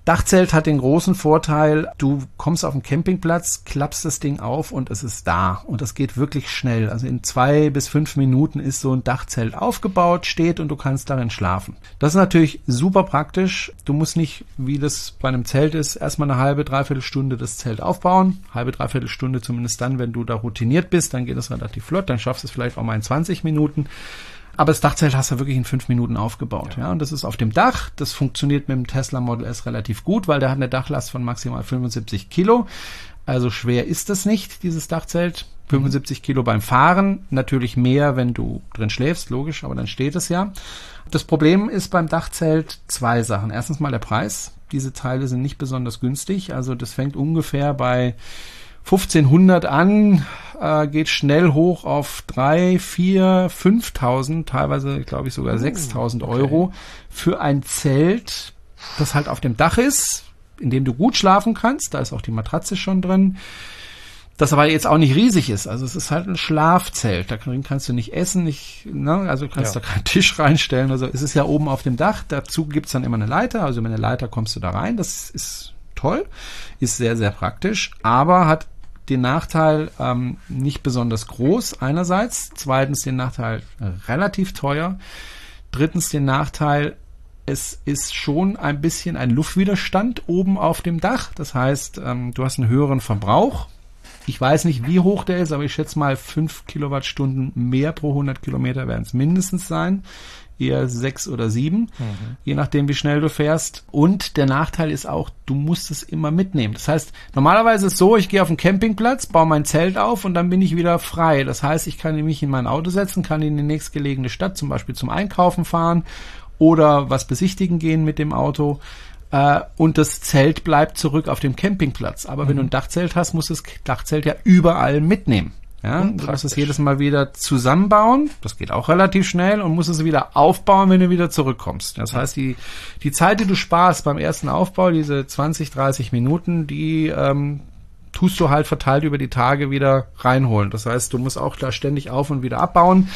Dachzelt hat den großen Vorteil, du kommst auf den Campingplatz, klappst das Ding auf und es ist da. Und das geht wirklich schnell. Also in zwei bis fünf Minuten ist so ein Dachzelt aufgebaut, steht und du kannst darin schlafen. Das ist natürlich super praktisch. Du musst nicht, wie das bei einem Zelt ist, erstmal eine halbe, dreiviertel Stunde das Zelt aufbauen. Halbe, dreiviertel Stunde zumindest dann, wenn du da routiniert bist, dann geht es relativ flott, dann schaffst du es vielleicht auch mal in 20 Minuten. Aber das Dachzelt hast du wirklich in fünf Minuten aufgebaut. Ja. ja. und das ist auf dem Dach. Das funktioniert mit dem Tesla Model S relativ gut, weil der hat eine Dachlast von maximal 75 Kilo. Also schwer ist das nicht, dieses Dachzelt. 75 Kilo beim Fahren, natürlich mehr, wenn du drin schläfst, logisch, aber dann steht es ja. Das Problem ist beim Dachzelt zwei Sachen. Erstens mal der Preis. Diese Teile sind nicht besonders günstig. Also das fängt ungefähr bei 1500 an, äh, geht schnell hoch auf 3, 4, 5000, teilweise glaube ich sogar 6000 okay. Euro für ein Zelt, das halt auf dem Dach ist, in dem du gut schlafen kannst. Da ist auch die Matratze schon drin. Das aber jetzt auch nicht riesig ist. Also es ist halt ein Schlafzelt. Da kannst du nicht essen, nicht, ne? also kannst ja. da keinen Tisch reinstellen. Also es ist ja oben auf dem Dach. Dazu gibt's dann immer eine Leiter. Also mit einer Leiter kommst du da rein. Das ist toll, ist sehr, sehr praktisch, aber hat den Nachteil ähm, nicht besonders groß einerseits, zweitens den Nachteil relativ teuer, drittens den Nachteil, es ist schon ein bisschen ein Luftwiderstand oben auf dem Dach. Das heißt, ähm, du hast einen höheren Verbrauch. Ich weiß nicht, wie hoch der ist, aber ich schätze mal 5 Kilowattstunden mehr pro 100 Kilometer werden es mindestens sein eher sechs oder sieben, mhm. je nachdem, wie schnell du fährst. Und der Nachteil ist auch, du musst es immer mitnehmen. Das heißt, normalerweise ist es so, ich gehe auf den Campingplatz, baue mein Zelt auf und dann bin ich wieder frei. Das heißt, ich kann mich in mein Auto setzen, kann in die nächstgelegene Stadt, zum Beispiel zum Einkaufen fahren oder was besichtigen gehen mit dem Auto äh, und das Zelt bleibt zurück auf dem Campingplatz. Aber mhm. wenn du ein Dachzelt hast, musst du das Dachzelt ja überall mitnehmen. Ja, du musst es jedes Mal wieder zusammenbauen. Das geht auch relativ schnell und musst es wieder aufbauen, wenn du wieder zurückkommst. Das heißt, die, die Zeit, die du sparst beim ersten Aufbau, diese 20, 30 Minuten, die ähm, tust du halt verteilt über die Tage wieder reinholen. Das heißt, du musst auch da ständig auf und wieder abbauen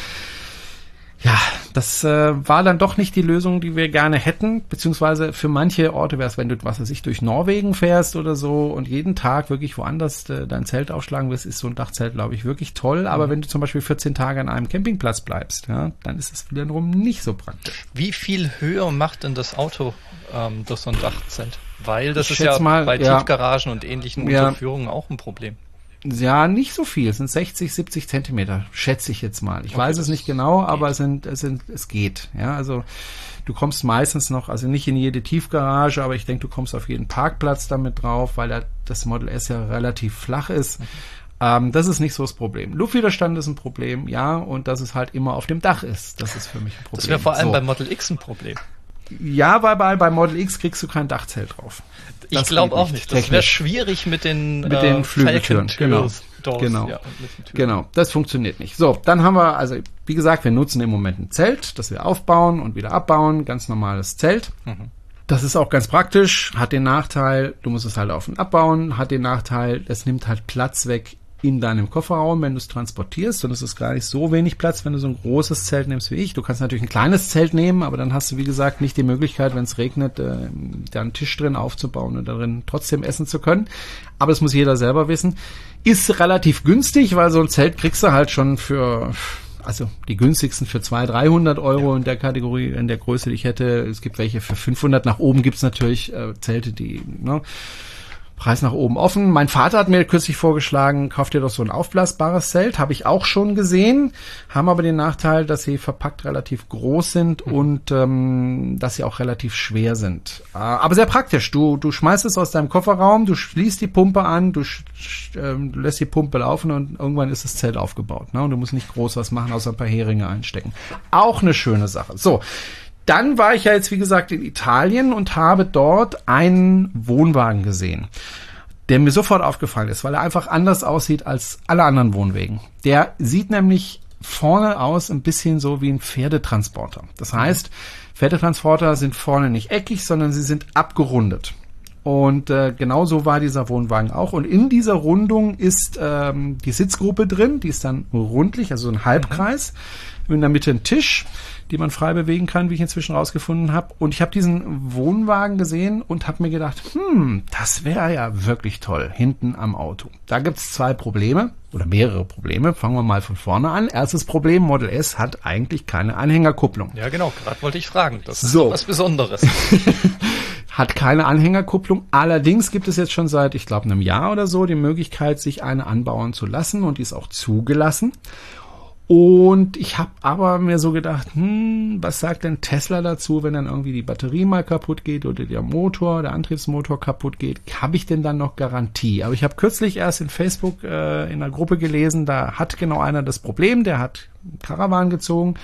ja, das äh, war dann doch nicht die Lösung, die wir gerne hätten, beziehungsweise für manche Orte wäre es, wenn du, was weiß ich, durch Norwegen fährst oder so und jeden Tag wirklich woanders äh, dein Zelt aufschlagen wirst, ist so ein Dachzelt, glaube ich, wirklich toll. Aber mhm. wenn du zum Beispiel 14 Tage an einem Campingplatz bleibst, ja, dann ist es wiederum nicht so praktisch.
Wie viel höher macht denn das Auto ähm, durch so ein Dachzelt? Weil das
ich
ist ja
mal,
bei
ja,
Tiefgaragen und ähnlichen ja, Unterführungen auch ein Problem.
Ja, nicht so viel. Es sind 60, 70 Zentimeter, schätze ich jetzt mal. Ich okay, weiß es nicht genau, geht. aber es sind, es sind, es geht. Ja, also du kommst meistens noch, also nicht in jede Tiefgarage, aber ich denke, du kommst auf jeden Parkplatz damit drauf, weil da das Model S ja relativ flach ist. Mhm. Ähm, das ist nicht so das Problem. Luftwiderstand ist ein Problem, ja, und dass es halt immer auf dem Dach ist. Das ist für mich ein Problem.
Das wäre vor allem so. beim Model X ein Problem.
Ja, weil bei, bei Model X kriegst du kein Dachzelt drauf.
Das ich glaube auch nicht. Das wäre schwierig mit den,
mit den äh, Flügeltüren. Genau. Doors, genau. Ja, genau. Das funktioniert nicht. So, dann haben wir, also wie gesagt, wir nutzen im Moment ein Zelt, das wir aufbauen und wieder abbauen. Ganz normales Zelt. Mhm. Das ist auch ganz praktisch, hat den Nachteil, du musst es halt auf und abbauen, hat den Nachteil, es nimmt halt Platz weg in deinem Kofferraum, wenn du es transportierst. Und es ist gar nicht so wenig Platz, wenn du so ein großes Zelt nimmst wie ich. Du kannst natürlich ein kleines Zelt nehmen, aber dann hast du, wie gesagt, nicht die Möglichkeit, wenn es regnet, äh, da einen Tisch drin aufzubauen und darin trotzdem essen zu können. Aber das muss jeder selber wissen. Ist relativ günstig, weil so ein Zelt kriegst du halt schon für also die günstigsten für 200, 300 Euro ja. in der Kategorie, in der Größe, die ich hätte. Es gibt welche für 500. Nach oben gibt's natürlich äh, Zelte, die ne, Preis nach oben offen. Mein Vater hat mir kürzlich vorgeschlagen, kauft dir doch so ein aufblasbares Zelt. Habe ich auch schon gesehen. Haben aber den Nachteil, dass sie verpackt relativ groß sind mhm. und ähm, dass sie auch relativ schwer sind. Äh, aber sehr praktisch. Du, du schmeißt es aus deinem Kofferraum, du schließt die Pumpe an, du, ähm, du lässt die Pumpe laufen und irgendwann ist das Zelt aufgebaut. Ne? Und du musst nicht groß was machen, außer ein paar Heringe einstecken. Auch eine schöne Sache. So. Dann war ich ja jetzt, wie gesagt, in Italien und habe dort einen Wohnwagen gesehen, der mir sofort aufgefallen ist, weil er einfach anders aussieht als alle anderen Wohnwegen. Der sieht nämlich vorne aus ein bisschen so wie ein Pferdetransporter. Das heißt, Pferdetransporter sind vorne nicht eckig, sondern sie sind abgerundet. Und äh, genau so war dieser Wohnwagen auch. Und in dieser Rundung ist ähm, die Sitzgruppe drin, die ist dann rundlich, also ein Halbkreis. In der Mitte ein Tisch, die man frei bewegen kann, wie ich inzwischen rausgefunden habe. Und ich habe diesen Wohnwagen gesehen und habe mir gedacht, hm, das wäre ja wirklich toll, hinten am Auto. Da gibt's zwei Probleme oder mehrere Probleme. Fangen wir mal von vorne an. Erstes Problem, Model S hat eigentlich keine Anhängerkupplung.
Ja, genau, gerade wollte ich fragen. Das
So.
ist was Besonderes.
hat keine Anhängerkupplung. Allerdings gibt es jetzt schon seit, ich glaube, einem Jahr oder so die Möglichkeit, sich eine anbauen zu lassen und die ist auch zugelassen. Und ich habe aber mir so gedacht, hm, was sagt denn Tesla dazu, wenn dann irgendwie die Batterie mal kaputt geht oder der Motor, der Antriebsmotor kaputt geht? Habe ich denn dann noch Garantie? Aber ich habe kürzlich erst in Facebook äh, in einer Gruppe gelesen, da hat genau einer das Problem, der hat Karawan gezogen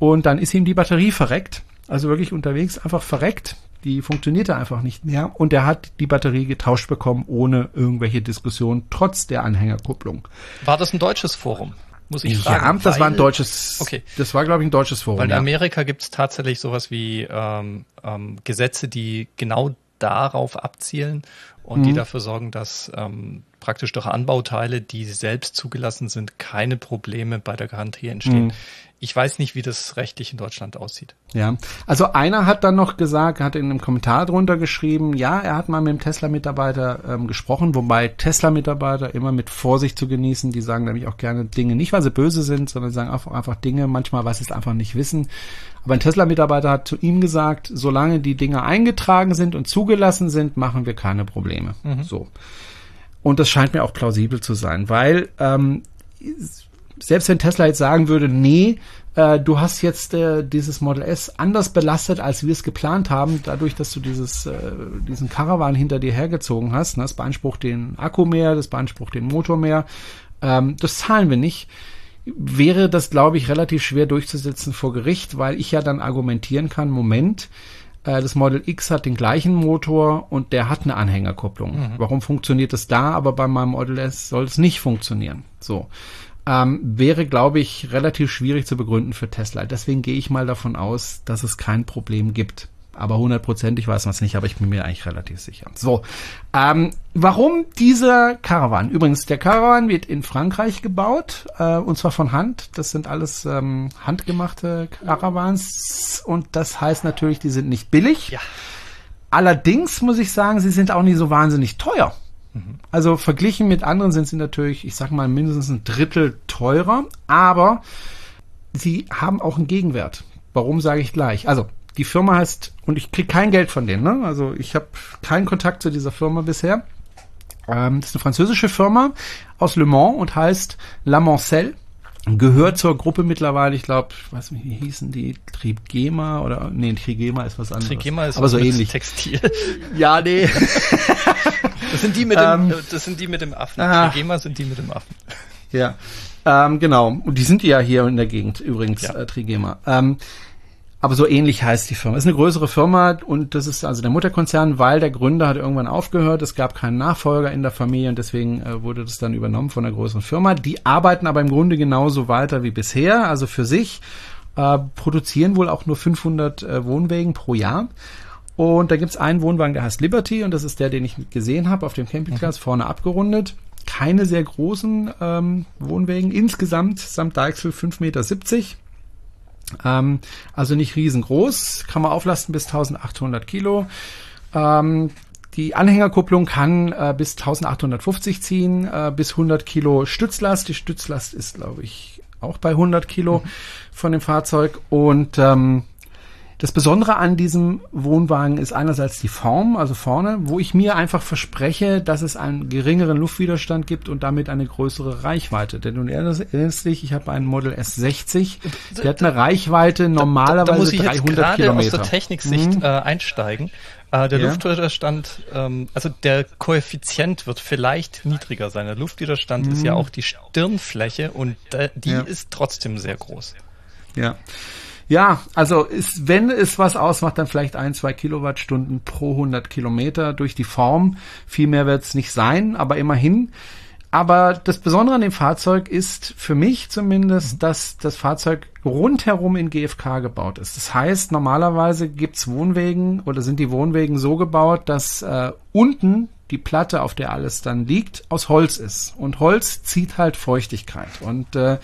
und dann ist ihm die Batterie verreckt. Also wirklich unterwegs einfach verreckt. Die funktionierte einfach nicht mehr und er hat die Batterie getauscht bekommen ohne irgendwelche Diskussion, trotz der Anhängerkupplung.
War das ein deutsches Forum? Muss ich
Ja,
fragen.
das war ein deutsches.
Okay.
Das war, glaube ich, ein deutsches Forum.
Weil in
ja.
Amerika gibt es tatsächlich sowas wie ähm, ähm, Gesetze, die genau darauf abzielen und
Mhm.
die dafür sorgen, dass ähm, praktisch durch Anbauteile, die selbst zugelassen sind, keine Probleme bei der Garantie entstehen.
Mhm.
Ich weiß nicht, wie das rechtlich in Deutschland aussieht.
Ja, also einer hat dann noch gesagt, hat in einem Kommentar drunter geschrieben, ja, er hat mal mit dem Tesla-Mitarbeiter ähm, gesprochen, wobei Tesla-Mitarbeiter immer mit Vorsicht zu genießen, die sagen nämlich auch gerne Dinge, nicht weil sie böse sind, sondern sagen einfach, einfach Dinge, manchmal, weil sie es einfach nicht wissen. Aber ein Tesla-Mitarbeiter hat zu ihm gesagt, solange die Dinge eingetragen sind und zugelassen sind, machen wir keine Probleme. So. Und das scheint mir auch plausibel zu sein, weil ähm, selbst wenn Tesla jetzt sagen würde, nee, äh, du hast jetzt äh, dieses Model S anders belastet, als wir es geplant haben, dadurch, dass du dieses, äh, diesen Caravan hinter dir hergezogen hast, ne, das beansprucht den Akku mehr, das beansprucht den Motor mehr, ähm, das zahlen wir nicht, wäre das, glaube ich, relativ schwer durchzusetzen vor Gericht, weil ich ja dann argumentieren kann, Moment, äh, das Model X hat den gleichen Motor und der hat eine Anhängerkupplung. Warum funktioniert es da, aber bei meinem Model S soll es nicht funktionieren? So. Ähm, wäre, glaube ich, relativ schwierig zu begründen für Tesla. Deswegen gehe ich mal davon aus, dass es kein Problem gibt. Aber hundertprozentig weiß man es nicht, aber ich bin mir eigentlich relativ sicher. So, ähm, warum dieser Caravan? Übrigens, der Caravan wird in Frankreich gebaut, äh, und zwar von Hand. Das sind alles ähm, handgemachte Caravans und das heißt natürlich, die sind nicht billig.
Ja.
Allerdings muss ich sagen, sie sind auch nicht so wahnsinnig teuer. Also verglichen mit anderen sind sie natürlich, ich sag mal, mindestens ein Drittel teurer, aber sie haben auch einen Gegenwert. Warum sage ich gleich? Also die Firma heißt, und ich kriege kein Geld von denen, ne? also ich habe keinen Kontakt zu dieser Firma bisher. Ähm, das ist eine französische Firma aus Le Mans und heißt La Mancelle. Gehört zur Gruppe mittlerweile, ich glaube, ich weiß nicht, wie hießen die? Trigema oder nee, Trigema ist was anderes.
Trigema ist
aber so ähnlich.
Textil.
Ja, nee.
Das sind die mit
Ähm,
dem, das sind die mit dem Affen.
ah.
Trigema sind die mit dem Affen.
Ja, ähm, genau. Und die sind ja hier in der Gegend übrigens,
Ja.
äh, Trigema. Ähm, aber so ähnlich heißt die Firma. Ist eine größere Firma und das ist also der Mutterkonzern, weil der Gründer hat irgendwann aufgehört. Es gab keinen Nachfolger in der Familie und deswegen äh, wurde das dann übernommen von einer größeren Firma. Die arbeiten aber im Grunde genauso weiter wie bisher, also für sich, äh, produzieren wohl auch nur 500 äh, Wohnwägen pro Jahr. Und da gibt's einen Wohnwagen, der heißt Liberty und das ist der, den ich gesehen habe auf dem Campingplatz, vorne abgerundet. Keine sehr großen ähm, Wohnwägen, insgesamt samt Deichsel 5,70 Meter. Ähm, also nicht riesengroß, kann man auflasten bis 1800 Kilo. Ähm, die Anhängerkupplung kann äh, bis 1850 ziehen, äh, bis 100 Kilo Stützlast. Die Stützlast ist, glaube ich, auch bei 100 Kilo von dem Fahrzeug. Und ähm, das Besondere an diesem Wohnwagen ist einerseits die Form, also vorne, wo ich mir einfach verspreche, dass es einen geringeren Luftwiderstand gibt und damit eine größere Reichweite. Denn du erinnerst dich, ich habe einen Model S60, der hat eine Reichweite normalerweise
da muss ich jetzt
300
gerade
Kilometer.
aus der Techniksicht äh, einsteigen. Äh, der
Ja.
Luftwiderstand, ähm, also der Koeffizient wird vielleicht niedriger sein. Der Luftwiderstand ist ja auch die Stirnfläche und äh, die
Ja.
ist trotzdem sehr groß.
Ja. Ja, also ist, wenn es was ausmacht, dann vielleicht ein, zwei Kilowattstunden pro 100 Kilometer durch die Form. Viel mehr wird es nicht sein, aber immerhin. aber das Besondere an dem Fahrzeug ist für mich zumindest, dass das Fahrzeug rundherum in GFK gebaut ist. Das heißt, normalerweise gibt's Wohnwegen oder sind die Wohnwegen so gebaut, dass äh, unten die Platte, auf der alles dann liegt, aus Holz ist. Und Holz zieht halt Feuchtigkeit. Und äh,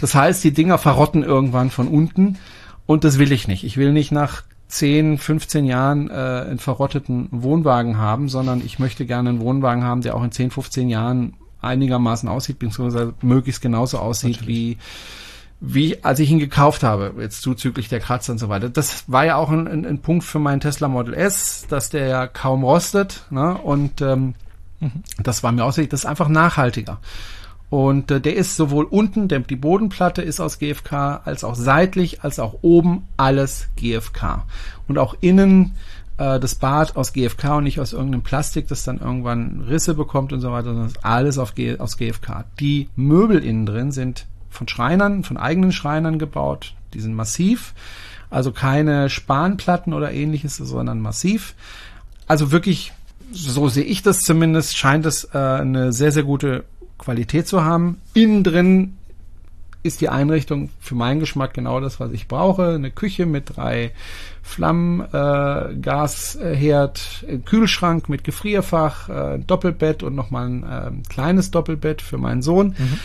das heißt, die Dinger verrotten irgendwann von unten. Und das will ich nicht. Ich will nicht nach 10, 15 Jahren äh, einen verrotteten Wohnwagen haben, sondern ich möchte gerne einen Wohnwagen haben, der auch in 10, 15 Jahren einigermaßen aussieht, beziehungsweise möglichst genauso aussieht Natürlich. wie wie als ich ihn gekauft habe, jetzt zuzüglich der Kratzer und so weiter. Das war ja auch ein, ein, ein Punkt für meinen Tesla Model S, dass der ja kaum rostet. Ne? Und ähm, mhm. das war mir auch wichtig, das ist einfach nachhaltiger. Und äh, der ist sowohl unten, der, die Bodenplatte ist aus GFK, als auch seitlich, als auch oben alles GFK. Und auch innen äh, das Bad aus GFK und nicht aus irgendeinem Plastik, das dann irgendwann Risse bekommt und so weiter, sondern alles auf G, aus GFK. Die Möbel innen drin sind von Schreinern, von eigenen Schreinern gebaut. Die sind massiv. Also keine Spanplatten oder ähnliches, sondern massiv. Also wirklich, so sehe ich das zumindest, scheint es äh, eine sehr, sehr gute Qualität zu haben. Innen drin ist die Einrichtung für meinen Geschmack genau das, was ich brauche. Eine Küche mit drei Flammen, äh, Gasherd, Kühlschrank mit Gefrierfach, äh, Doppelbett und nochmal ein äh, kleines Doppelbett für meinen Sohn. Mhm.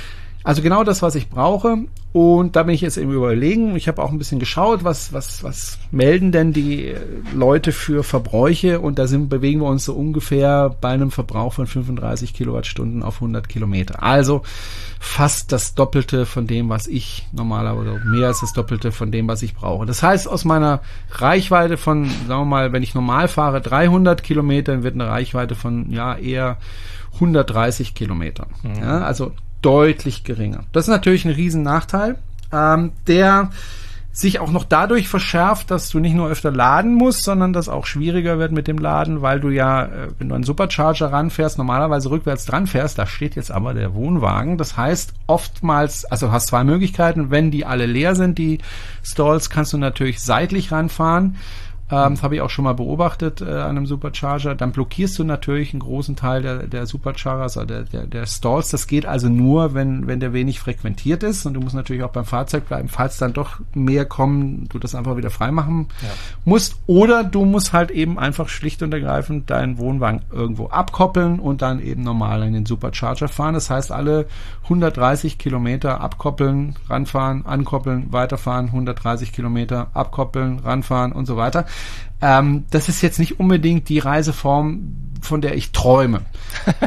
Also genau das, was ich brauche. Und da bin ich jetzt eben überlegen. Ich habe auch ein bisschen geschaut, was, was, was melden denn die Leute für Verbräuche? Und da sind, bewegen wir uns so ungefähr bei einem Verbrauch von 35 Kilowattstunden auf 100 Kilometer. Also fast das Doppelte von dem, was ich normalerweise, mehr als das Doppelte von dem, was ich brauche. Das heißt, aus meiner Reichweite von, sagen wir mal, wenn ich normal fahre, 300 Kilometern, wird eine Reichweite von, ja, eher 130 Kilometern. Mhm. Ja, also deutlich geringer. Das ist natürlich ein riesen Nachteil, ähm, der sich auch noch dadurch verschärft, dass du nicht nur öfter laden musst, sondern das auch schwieriger wird mit dem Laden, weil du ja, äh, wenn du einen Supercharger ranfährst, normalerweise rückwärts dran fährst, da steht jetzt aber der Wohnwagen. Das heißt, oftmals, also hast zwei Möglichkeiten, wenn die alle leer sind, die Stalls, kannst du natürlich seitlich ranfahren ähm, das habe ich auch schon mal beobachtet äh, an einem Supercharger. Dann blockierst du natürlich einen großen Teil der, der Superchargers oder der, der, der Stalls. Das geht also nur, wenn, wenn der wenig frequentiert ist. Und du musst natürlich auch beim Fahrzeug bleiben, falls dann doch mehr kommen, du das einfach wieder freimachen ja. musst. Oder du musst halt eben einfach schlicht und ergreifend deinen Wohnwagen irgendwo abkoppeln und dann eben normal in den Supercharger fahren. Das heißt, alle 130 Kilometer abkoppeln, ranfahren, ankoppeln, weiterfahren, 130 Kilometer abkoppeln, ranfahren und so weiter. Ähm, das ist jetzt nicht unbedingt die Reiseform, von der ich träume.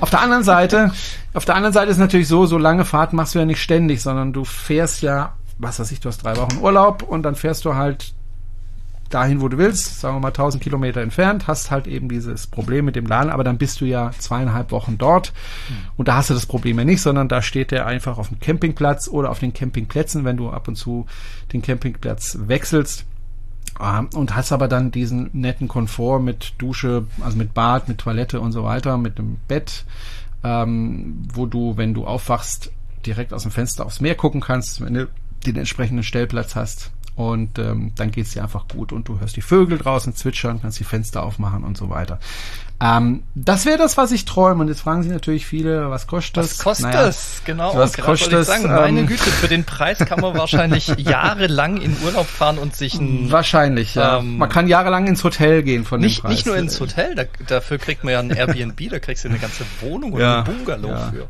auf der anderen Seite, auf der anderen Seite ist natürlich so, so lange Fahrten machst du ja nicht ständig, sondern du fährst ja, was weiß ich, du hast drei Wochen Urlaub und dann fährst du halt dahin, wo du willst, sagen wir mal 1000 Kilometer entfernt, hast halt eben dieses Problem mit dem Laden, aber dann bist du ja zweieinhalb Wochen dort mhm. und da hast du das Problem ja nicht, sondern da steht der einfach auf dem Campingplatz oder auf den Campingplätzen, wenn du ab und zu den Campingplatz wechselst und hast aber dann diesen netten Komfort mit Dusche, also mit Bad, mit Toilette und so weiter, mit dem Bett, ähm, wo du, wenn du aufwachst, direkt aus dem Fenster aufs Meer gucken kannst, wenn du den entsprechenden Stellplatz hast. Und ähm, dann geht's dir einfach gut und du hörst die Vögel draußen zwitschern, kannst die Fenster aufmachen und so weiter. Ähm, das wäre das, was ich träume. Und jetzt fragen sich natürlich viele, was kostet das?
Was kostet naja, das? Genau.
Was kostet das?
Sagen, meine ähm, Güte, für den Preis kann man wahrscheinlich jahrelang in Urlaub fahren und sich ein...
Wahrscheinlich, ja. Ähm, man kann jahrelang ins Hotel gehen von
nicht,
dem Preis.
Nicht nur ins Hotel, da, dafür kriegt man ja ein Airbnb, da kriegst du eine ganze Wohnung oder ja, ein Bungalow
ja.
für.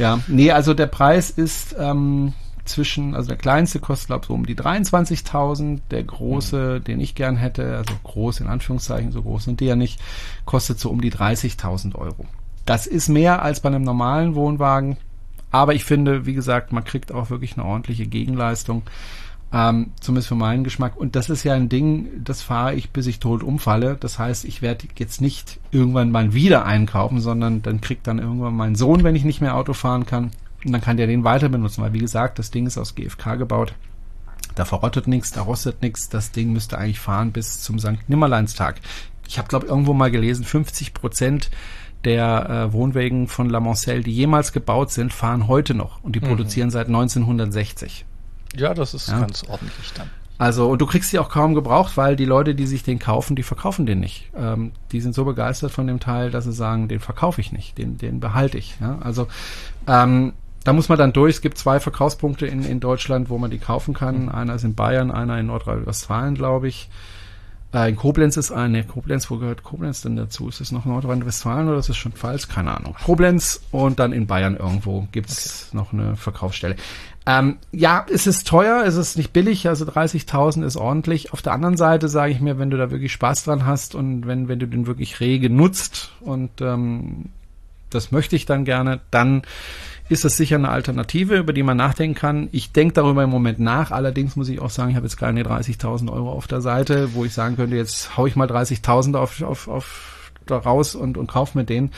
Ja, nee, also der Preis ist... Ähm, zwischen, also der kleinste kostet glaube so um die 23.000, der große, mhm. den ich gern hätte, also groß in Anführungszeichen, so groß sind die ja nicht, kostet so um die 30.000 Euro. Das ist mehr als bei einem normalen Wohnwagen, aber ich finde, wie gesagt, man kriegt auch wirklich eine ordentliche Gegenleistung, ähm, zumindest für meinen Geschmack. Und das ist ja ein Ding, das fahre ich, bis ich tot umfalle. Das heißt, ich werde jetzt nicht irgendwann mal wieder einkaufen, sondern dann kriegt dann irgendwann mein Sohn, wenn ich nicht mehr Auto fahren kann, und dann kann der den weiter benutzen, weil wie gesagt, das Ding ist aus GFK gebaut. Da verrottet nichts, da rostet nichts. Das Ding müsste eigentlich fahren bis zum St. Nimmerleinstag. Ich habe, glaube irgendwo mal gelesen, 50 Prozent der äh, Wohnwägen von La Mancelle, die jemals gebaut sind, fahren heute noch und die mhm. produzieren seit 1960.
Ja, das ist ja. ganz ordentlich dann.
Also, und du kriegst sie auch kaum gebraucht, weil die Leute, die sich den kaufen, die verkaufen den nicht. Ähm, die sind so begeistert von dem Teil, dass sie sagen, den verkaufe ich nicht, den, den behalte ich. Ja? Also, ähm, da muss man dann durch. Es gibt zwei Verkaufspunkte in, in Deutschland, wo man die kaufen kann. Einer ist in Bayern, einer in Nordrhein-Westfalen, glaube ich. Äh, in Koblenz ist eine. Koblenz, wo gehört Koblenz denn dazu? Ist es noch Nordrhein-Westfalen oder ist es schon falsch? Keine Ahnung. Koblenz und dann in Bayern irgendwo gibt's okay. noch eine Verkaufsstelle. Ähm, ja, es ist teuer, es ist nicht billig, also 30.000 ist ordentlich. Auf der anderen Seite sage ich mir, wenn du da wirklich Spaß dran hast und wenn, wenn du den wirklich rege nutzt und ähm, das möchte ich dann gerne, dann ist das sicher eine Alternative, über die man nachdenken kann. Ich denke darüber im Moment nach. Allerdings muss ich auch sagen, ich habe jetzt keine 30.000 Euro auf der Seite, wo ich sagen könnte, jetzt hau ich mal 30.000 auf, auf, auf da raus und, und kauf mir den.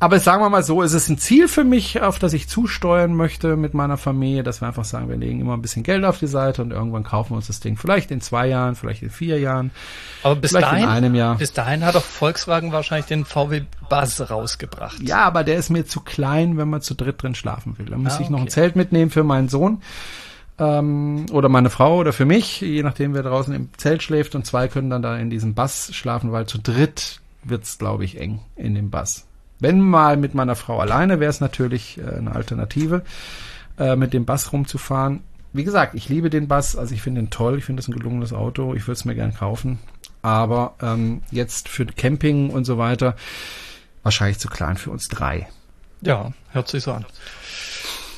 Aber sagen wir mal so, es ist ein Ziel für mich, auf das ich zusteuern möchte mit meiner Familie, dass wir einfach sagen, wir legen immer ein bisschen Geld auf die Seite und irgendwann kaufen wir uns das Ding. Vielleicht in zwei Jahren, vielleicht in vier Jahren.
Aber bis dahin,
in einem Jahr.
bis dahin hat doch Volkswagen wahrscheinlich den VW Buzz rausgebracht.
Ja, aber der ist mir zu klein, wenn man zu dritt drin schlafen will. Da muss ah, okay. ich noch ein Zelt mitnehmen für meinen Sohn ähm, oder meine Frau oder für mich, je nachdem wer draußen im Zelt schläft und zwei können dann da in diesem Bass schlafen, weil zu dritt wird's, glaube ich, eng in dem Bass. Wenn mal mit meiner Frau alleine, wäre es natürlich äh, eine Alternative, äh, mit dem Bass rumzufahren. Wie gesagt, ich liebe den Bass, also ich finde ihn toll, ich finde es ein gelungenes Auto, ich würde es mir gern kaufen. Aber ähm, jetzt für Camping und so weiter wahrscheinlich zu klein für uns drei.
Ja, hört sich so an.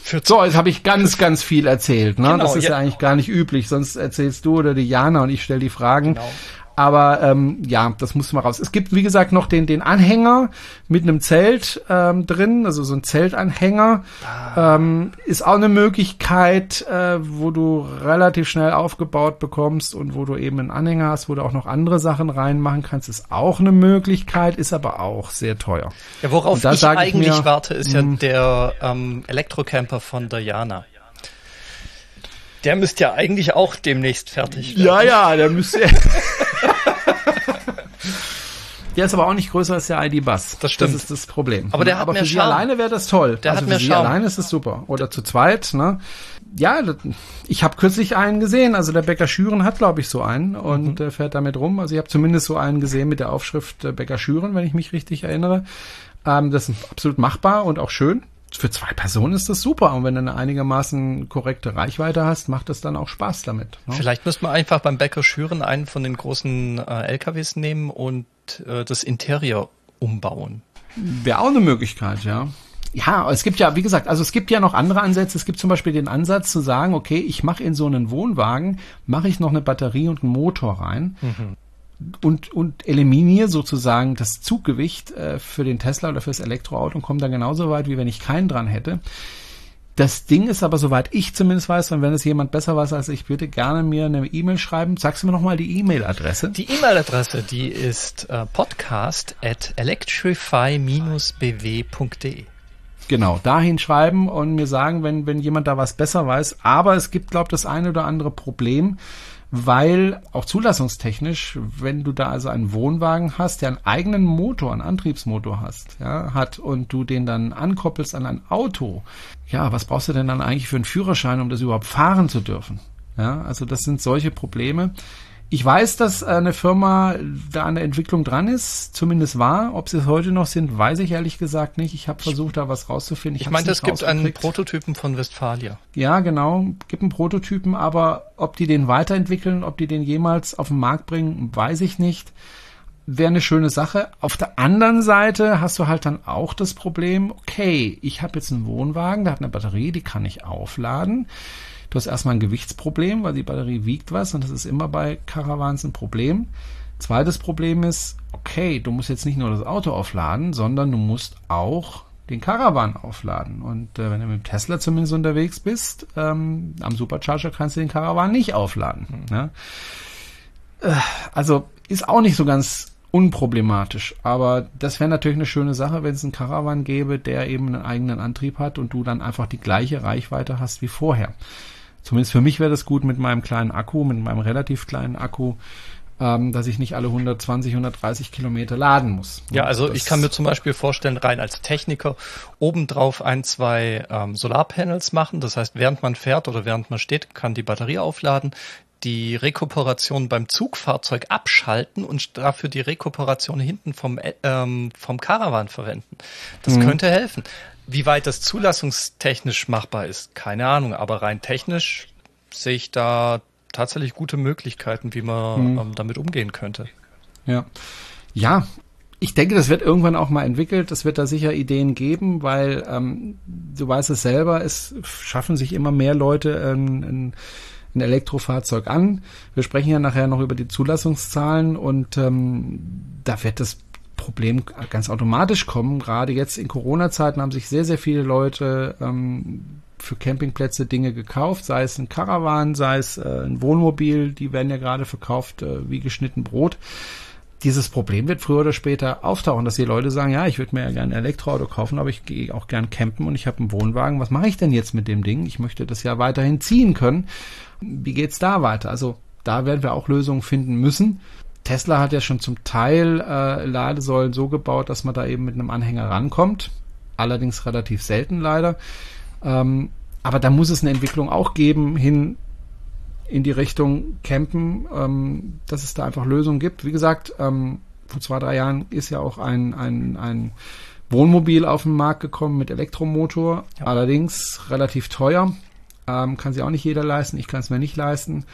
Für so, jetzt habe ich ganz, ganz viel erzählt. Ne? Genau, das ist ja. ja. eigentlich gar nicht üblich. Sonst erzählst du oder die Jana und ich stelle die Fragen. Genau. Aber ähm, ja, das muss mal raus. Es gibt, wie gesagt, noch den, den Anhänger mit einem Zelt ähm, drin, also so ein Zeltanhänger. Ah. Ähm, ist auch eine Möglichkeit, äh, wo du relativ schnell aufgebaut bekommst und wo du eben einen Anhänger hast, wo du auch noch andere Sachen reinmachen kannst. Ist auch eine Möglichkeit, ist aber auch sehr teuer.
Ja, worauf ich eigentlich ich mir, warte, ist ja hm. der ähm, Elektrocamper von Diana. Der müsste ja eigentlich auch demnächst fertig
werden. Ja, ja, der müsste. Der ist aber auch nicht größer als der ID-Bus.
Das stimmt.
Das ist das Problem.
Aber der hat
aber
mehr
für Sie alleine wäre das toll.
Der
also
hat mehr
für Sie
Charme.
alleine ist es super. Oder zu zweit, ne? Ja, ich habe kürzlich einen gesehen. Also der Bäcker Schüren hat, glaube ich, so einen und mhm. fährt damit rum. Also ich habe zumindest so einen gesehen mit der Aufschrift äh, Bäcker Schüren, wenn ich mich richtig erinnere. Ähm, das ist absolut machbar und auch schön für zwei Personen ist das super. Und wenn du eine einigermaßen korrekte Reichweite hast, macht das dann auch Spaß damit.
Ne? Vielleicht müsste man einfach beim Bäcker Schüren einen von den großen äh, LKWs nehmen und äh, das Interieur umbauen.
Wäre auch eine Möglichkeit, ja. Ja, es gibt ja, wie gesagt, also es gibt ja noch andere Ansätze. Es gibt zum Beispiel den Ansatz zu sagen, okay, ich mache in so einen Wohnwagen, mache ich noch eine Batterie und einen Motor rein. Mhm und, und eliminiere sozusagen das Zuggewicht äh, für den Tesla oder fürs Elektroauto und komme dann genauso weit, wie wenn ich keinen dran hätte. Das Ding ist aber, soweit ich zumindest weiß, und wenn es jemand besser weiß als ich, bitte gerne mir eine E-Mail schreiben. Sagst du mir nochmal die E-Mail-Adresse?
Die E-Mail-Adresse, die ist äh, podcast at electrify-bw.de.
Genau, dahin schreiben und mir sagen, wenn, wenn jemand da was besser weiß. Aber es gibt, glaube ich, das eine oder andere Problem weil auch zulassungstechnisch, wenn du da also einen Wohnwagen hast, der einen eigenen Motor, einen Antriebsmotor hast, ja, hat und du den dann ankoppelst an ein Auto, ja, was brauchst du denn dann eigentlich für einen Führerschein, um das überhaupt fahren zu dürfen? Ja, also das sind solche Probleme. Ich weiß, dass eine Firma da an der Entwicklung dran ist, zumindest war. Ob sie es heute noch sind, weiß ich ehrlich gesagt nicht. Ich habe versucht, da was rauszufinden.
Ich, ich meine, es gibt einen Prototypen von Westfalia.
Ja, genau, gibt einen Prototypen, aber ob die den weiterentwickeln, ob die den jemals auf den Markt bringen, weiß ich nicht. Wäre eine schöne Sache. Auf der anderen Seite hast du halt dann auch das Problem, okay, ich habe jetzt einen Wohnwagen, der hat eine Batterie, die kann ich aufladen. Du hast erstmal ein Gewichtsproblem, weil die Batterie wiegt was und das ist immer bei Caravans ein Problem. Zweites Problem ist, okay, du musst jetzt nicht nur das Auto aufladen, sondern du musst auch den Caravan aufladen. Und äh, wenn du mit dem Tesla zumindest unterwegs bist, ähm, am Supercharger kannst du den Caravan nicht aufladen. Mhm. Ne? Äh, also ist auch nicht so ganz unproblematisch. Aber das wäre natürlich eine schöne Sache, wenn es einen Caravan gäbe, der eben einen eigenen Antrieb hat und du dann einfach die gleiche Reichweite hast wie vorher. Zumindest für mich wäre das gut mit meinem kleinen Akku, mit meinem relativ kleinen Akku, ähm, dass ich nicht alle 120, 130 Kilometer laden muss.
Ja, also das ich kann mir zum Beispiel vorstellen, rein als Techniker obendrauf ein, zwei ähm, Solarpanels machen. Das heißt, während man fährt oder während man steht, kann die Batterie aufladen. die Rekuperation beim Zugfahrzeug abschalten und dafür die Rekuperation hinten vom, ähm, vom Caravan verwenden. Das mhm. könnte helfen. Wie weit das zulassungstechnisch machbar ist, keine Ahnung, aber rein technisch sehe ich da tatsächlich gute Möglichkeiten, wie man mhm. ähm, damit umgehen könnte.
Ja. Ja, ich denke, das wird irgendwann auch mal entwickelt. Es wird da sicher Ideen geben, weil ähm, du weißt es selber, es schaffen sich immer mehr Leute ein, ein, ein Elektrofahrzeug an. Wir sprechen ja nachher noch über die Zulassungszahlen und ähm, da wird das Problem ganz automatisch kommen. Gerade jetzt in Corona-Zeiten haben sich sehr, sehr viele Leute ähm, für Campingplätze Dinge gekauft, sei es ein Caravan, sei es äh, ein Wohnmobil, die werden ja gerade verkauft äh, wie geschnitten Brot dieses Problem wird früher oder später auftauchen, dass die Leute sagen, ja, ich würde mir ja gerne ein Elektroauto kaufen, aber ich gehe auch gern campen und ich habe einen Wohnwagen. Was mache ich denn jetzt mit dem Ding? Ich möchte das ja weiterhin ziehen können. Wie geht's da weiter? Also da werden wir auch Lösungen finden müssen. Tesla hat ja schon zum Teil äh, Ladesäulen so gebaut, dass man da eben mit einem Anhänger rankommt. Allerdings relativ selten leider. Ähm, aber da muss es eine Entwicklung auch geben hin in die Richtung Campen, ähm, dass es da einfach Lösungen gibt. Wie gesagt, ähm, vor zwei, drei Jahren ist ja auch ein, ein, ein Wohnmobil auf den Markt gekommen mit Elektromotor, ja. allerdings relativ teuer. Ähm, kann sich auch nicht jeder leisten, ich kann es mir nicht leisten.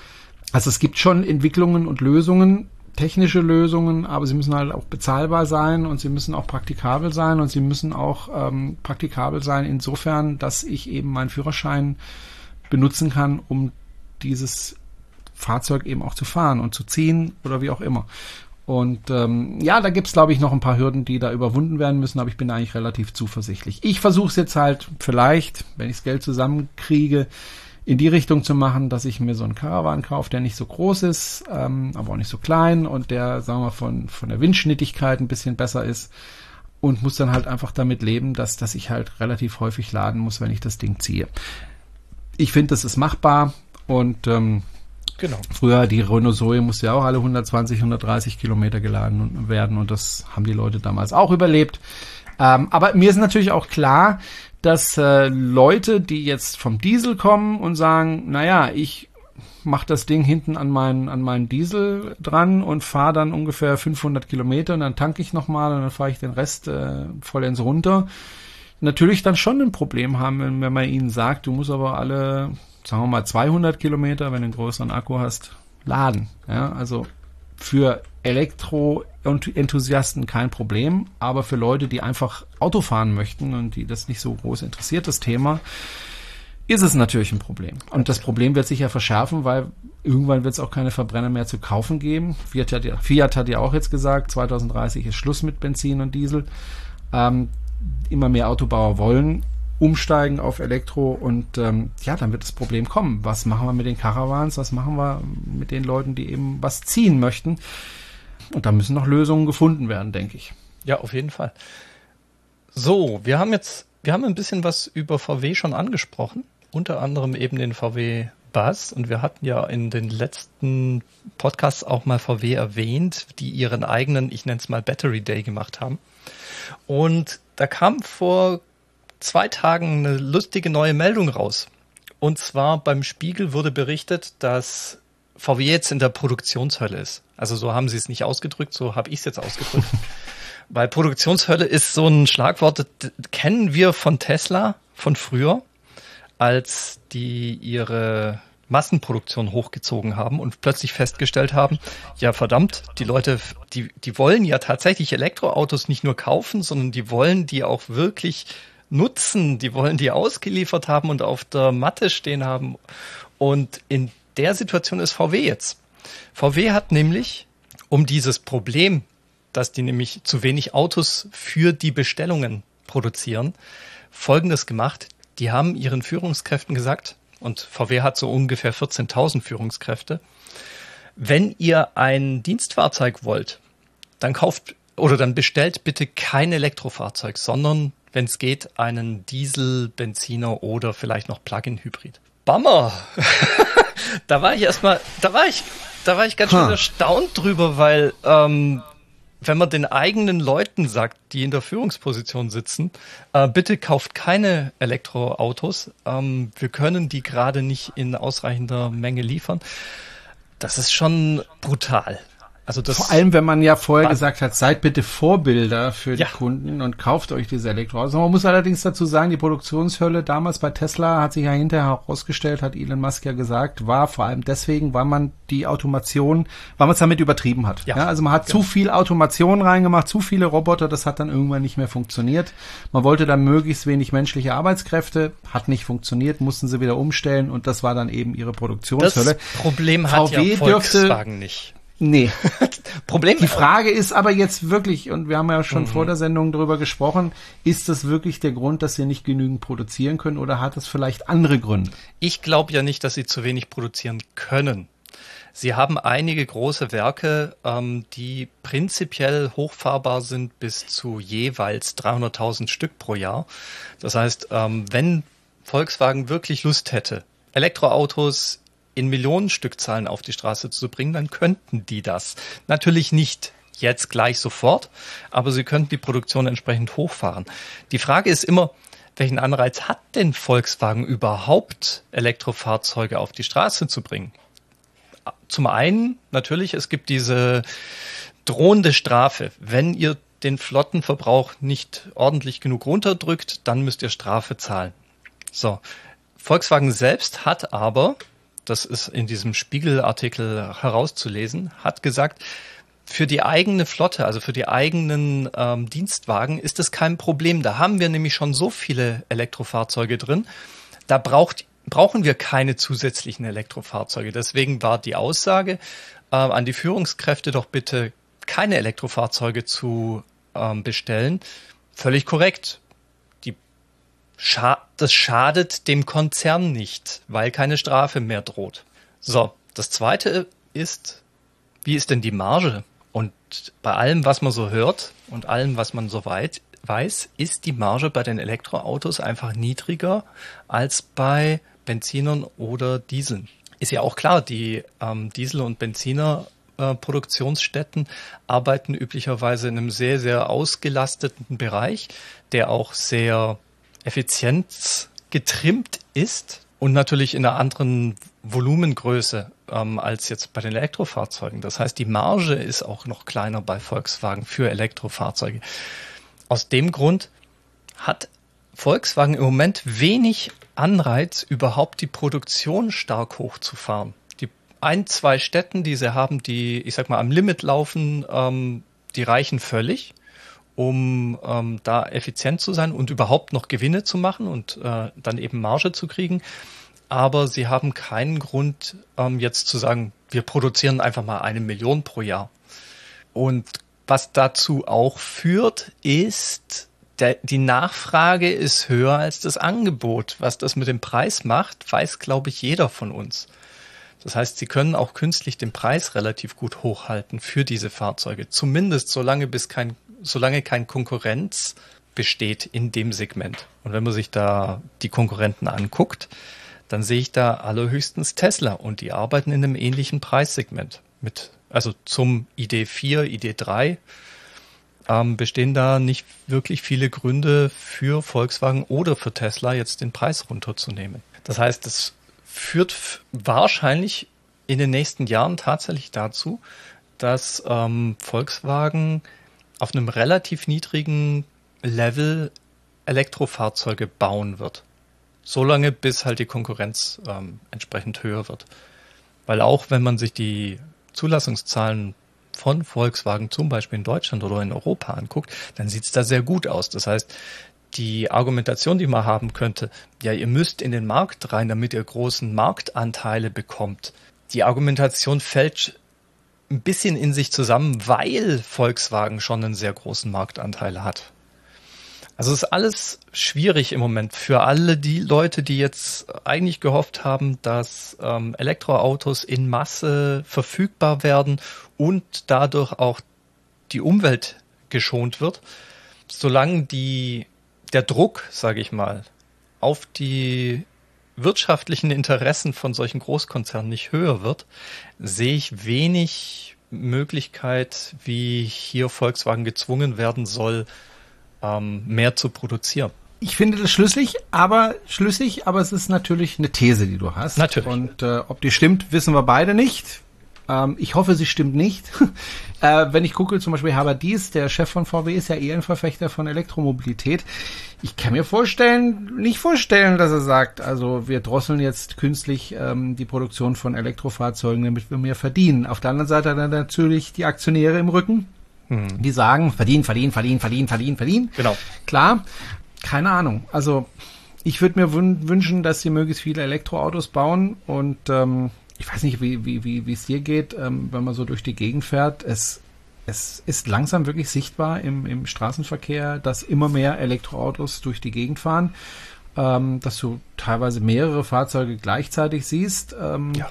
Also es gibt schon Entwicklungen und Lösungen, technische Lösungen, aber sie müssen halt auch bezahlbar sein und sie müssen auch praktikabel sein und sie müssen auch ähm, praktikabel sein insofern, dass ich eben meinen Führerschein benutzen kann, um dieses Fahrzeug eben auch zu fahren und zu ziehen oder wie auch immer. Und ähm, ja, da gibt's glaube ich, noch ein paar Hürden, die da überwunden werden müssen, aber ich bin eigentlich relativ zuversichtlich. Ich versuche es jetzt halt vielleicht, wenn ich das Geld zusammenkriege, in die Richtung zu machen, dass ich mir so einen Caravan kaufe, der nicht so groß ist, ähm, aber auch nicht so klein und der, sagen wir, von, von der Windschnittigkeit ein bisschen besser ist und muss dann halt einfach damit leben, dass, dass ich halt relativ häufig laden muss, wenn ich das Ding ziehe. Ich finde, das ist machbar. Und ähm, genau. früher die Renault Zoe musste ja auch alle 120, 130 Kilometer geladen werden und das haben die Leute damals auch überlebt. Ähm, aber mir ist natürlich auch klar, dass äh, Leute, die jetzt vom Diesel kommen und sagen, naja, ich mache das Ding hinten an meinen an meinen Diesel dran und fahre dann ungefähr 500 Kilometer und dann tanke ich nochmal und dann fahre ich den Rest äh, vollends runter. Natürlich dann schon ein Problem haben, wenn, wenn man ihnen sagt, du musst aber alle sagen wir mal 200 Kilometer, wenn du einen größeren Akku hast, laden. Ja, also für Elektro-Enthusiasten kein Problem, aber für Leute, die einfach Auto fahren möchten und die das nicht so groß interessiert, das Thema, ist es natürlich ein Problem. Und das Problem wird sich ja verschärfen, weil irgendwann wird es auch keine Verbrenner mehr zu kaufen geben. Fiat hat ja, Fiat hat ja auch jetzt gesagt, 2030 ist Schluss mit Benzin und Diesel. Ähm, immer mehr Autobauer wollen umsteigen auf Elektro und ähm, ja, dann wird das Problem kommen. Was machen wir mit den Caravans? Was machen wir mit den Leuten, die eben was ziehen möchten? Und da müssen noch Lösungen gefunden werden, denke ich.
Ja, auf jeden Fall. So, wir haben jetzt, wir haben ein bisschen was über VW schon angesprochen, unter anderem eben den VW Buzz und wir hatten ja in den letzten Podcasts auch mal VW erwähnt, die ihren eigenen, ich nenne es mal Battery Day gemacht haben. Und da kam vor zwei Tagen eine lustige neue Meldung raus. Und zwar beim Spiegel wurde berichtet, dass VW jetzt in der Produktionshölle ist. Also so haben sie es nicht ausgedrückt, so habe ich es jetzt ausgedrückt. Weil Produktionshölle ist so ein Schlagwort, das kennen wir von Tesla von früher, als die ihre Massenproduktion hochgezogen haben und plötzlich festgestellt haben, ja verdammt, die Leute, die, die wollen ja tatsächlich Elektroautos nicht nur kaufen, sondern die wollen die auch wirklich nutzen, die wollen die ausgeliefert haben und auf der Matte stehen haben. Und in der Situation ist VW jetzt. VW hat nämlich, um dieses Problem, dass die nämlich zu wenig Autos für die Bestellungen produzieren, Folgendes gemacht. Die haben ihren Führungskräften gesagt, und VW hat so ungefähr 14.000 Führungskräfte, wenn ihr ein Dienstfahrzeug wollt, dann kauft oder dann bestellt bitte kein Elektrofahrzeug, sondern wenn es geht, einen Diesel, Benziner oder vielleicht noch Plug-in-Hybrid. Bummer! da war ich erstmal, da war ich, da war ich ganz huh. schön erstaunt drüber, weil ähm, wenn man den eigenen Leuten sagt, die in der Führungsposition sitzen, äh, bitte kauft keine Elektroautos, ähm, wir können die gerade nicht in ausreichender Menge liefern. Das ist schon brutal.
Also das Vor allem, wenn man ja vorher gesagt hat, seid bitte Vorbilder für die ja. Kunden und kauft euch diese Elektroautos. Man muss allerdings dazu sagen, die Produktionshölle damals bei Tesla hat sich ja hinterher herausgestellt, hat Elon Musk ja gesagt, war vor allem deswegen, weil man die Automation, weil man es damit übertrieben hat. Ja. ja also man hat genau. zu viel Automation reingemacht, zu viele Roboter, das hat dann irgendwann nicht mehr funktioniert. Man wollte dann möglichst wenig menschliche Arbeitskräfte, hat nicht funktioniert, mussten sie wieder umstellen und das war dann eben ihre Produktionshölle.
Das Problem hat VW ja Volkswagen dürfte, nicht.
Nee. Problem. Die Frage ist aber jetzt wirklich, und wir haben ja schon mhm. vor der Sendung darüber gesprochen, ist das wirklich der Grund, dass sie nicht genügend produzieren können oder hat es vielleicht andere Gründe?
Ich glaube ja nicht, dass sie zu wenig produzieren können. Sie haben einige große Werke, ähm, die prinzipiell hochfahrbar sind bis zu jeweils 300.000 Stück pro Jahr. Das heißt, ähm, wenn Volkswagen wirklich Lust hätte, Elektroautos in Millionenstückzahlen auf die Straße zu bringen, dann könnten die das. Natürlich nicht jetzt gleich sofort, aber sie könnten die Produktion entsprechend hochfahren. Die Frage ist immer, welchen Anreiz hat denn Volkswagen überhaupt, Elektrofahrzeuge auf die Straße zu bringen? Zum einen natürlich, es gibt diese drohende Strafe. Wenn ihr den Flottenverbrauch nicht ordentlich genug runterdrückt, dann müsst ihr Strafe zahlen. So. Volkswagen selbst hat aber das ist in diesem Spiegelartikel herauszulesen, hat gesagt, für die eigene Flotte, also für die eigenen ähm, Dienstwagen, ist es kein Problem. Da haben wir nämlich schon so viele Elektrofahrzeuge drin. Da braucht, brauchen wir keine zusätzlichen Elektrofahrzeuge. Deswegen war die Aussage äh, an die Führungskräfte doch bitte keine Elektrofahrzeuge zu ähm, bestellen. Völlig korrekt. Scha das schadet dem Konzern nicht, weil keine Strafe mehr droht. So, das zweite ist, wie ist denn die Marge? Und bei allem, was man so hört und allem, was man so weit weiß, ist die Marge bei den Elektroautos einfach niedriger als bei Benzinern oder Dieseln. Ist ja auch klar, die ähm, Diesel- und Benziner äh, arbeiten üblicherweise in einem sehr, sehr ausgelasteten Bereich, der auch sehr Effizienz getrimmt ist und natürlich in einer anderen Volumengröße ähm, als jetzt bei den Elektrofahrzeugen. Das heißt, die Marge ist auch noch kleiner bei Volkswagen für Elektrofahrzeuge. Aus dem Grund hat Volkswagen im Moment wenig Anreiz, überhaupt die Produktion stark hochzufahren. Die ein, zwei Städten, die sie haben, die, ich sag mal, am Limit laufen, ähm, die reichen völlig um ähm, da effizient zu sein und überhaupt noch Gewinne zu machen und äh, dann eben Marge zu kriegen. Aber sie haben keinen Grund, ähm, jetzt zu sagen, wir produzieren einfach mal eine Million pro Jahr. Und was dazu auch führt, ist, der, die Nachfrage ist höher als das Angebot. Was das mit dem Preis macht, weiß, glaube ich, jeder von uns. Das heißt, sie können auch künstlich den Preis relativ gut hochhalten für diese Fahrzeuge. Zumindest solange bis kein solange kein Konkurrenz besteht in dem Segment. Und wenn man sich da die Konkurrenten anguckt, dann sehe ich da allerhöchstens Tesla und die arbeiten in einem ähnlichen Preissegment. Mit, also zum ID4, ID3 ähm, bestehen da nicht wirklich viele Gründe für Volkswagen oder für Tesla jetzt den Preis runterzunehmen. Das heißt, das führt wahrscheinlich in den nächsten Jahren tatsächlich dazu, dass ähm, Volkswagen auf einem relativ niedrigen Level Elektrofahrzeuge bauen wird. Solange bis halt die Konkurrenz ähm, entsprechend höher wird. Weil auch wenn man sich die Zulassungszahlen von Volkswagen zum Beispiel in Deutschland oder in Europa anguckt, dann sieht es da sehr gut aus. Das heißt, die Argumentation, die man haben könnte, ja, ihr müsst in den Markt rein, damit ihr großen Marktanteile bekommt. Die Argumentation fällt ein bisschen in sich zusammen, weil Volkswagen schon einen sehr großen Marktanteil hat. Also ist alles schwierig im Moment für alle die Leute, die jetzt eigentlich gehofft haben, dass ähm, Elektroautos in Masse verfügbar werden und dadurch auch die Umwelt geschont wird. Solange die, der Druck, sage ich mal, auf die wirtschaftlichen Interessen von solchen Großkonzernen nicht höher wird, sehe ich wenig Möglichkeit, wie hier Volkswagen gezwungen werden soll, ähm, mehr zu produzieren.
Ich finde das schlüssig, aber schlüssig, aber es ist natürlich eine These, die du hast.
Natürlich.
Und äh, ob die stimmt, wissen wir beide nicht. Ähm, ich hoffe, sie stimmt nicht. äh, wenn ich gucke, zum Beispiel Herbert Dies, der Chef von VW, ist ja eher ein Verfechter von Elektromobilität. Ich kann mir vorstellen, nicht vorstellen, dass er sagt, also wir drosseln jetzt künstlich ähm, die Produktion von Elektrofahrzeugen, damit wir mehr verdienen. Auf der anderen Seite hat er natürlich die Aktionäre im Rücken, hm. die sagen, verdienen, verdienen, verdienen, verdienen, verdienen, verdienen.
Genau.
Klar, keine Ahnung. Also ich würde mir wünschen, dass sie möglichst viele Elektroautos bauen und ähm, ich weiß nicht, wie wie wie wie es dir geht, ähm, wenn man so durch die Gegend fährt. Es es ist langsam wirklich sichtbar im, im Straßenverkehr, dass immer mehr Elektroautos durch die Gegend fahren, ähm, dass du teilweise mehrere Fahrzeuge gleichzeitig siehst. Ähm, ja.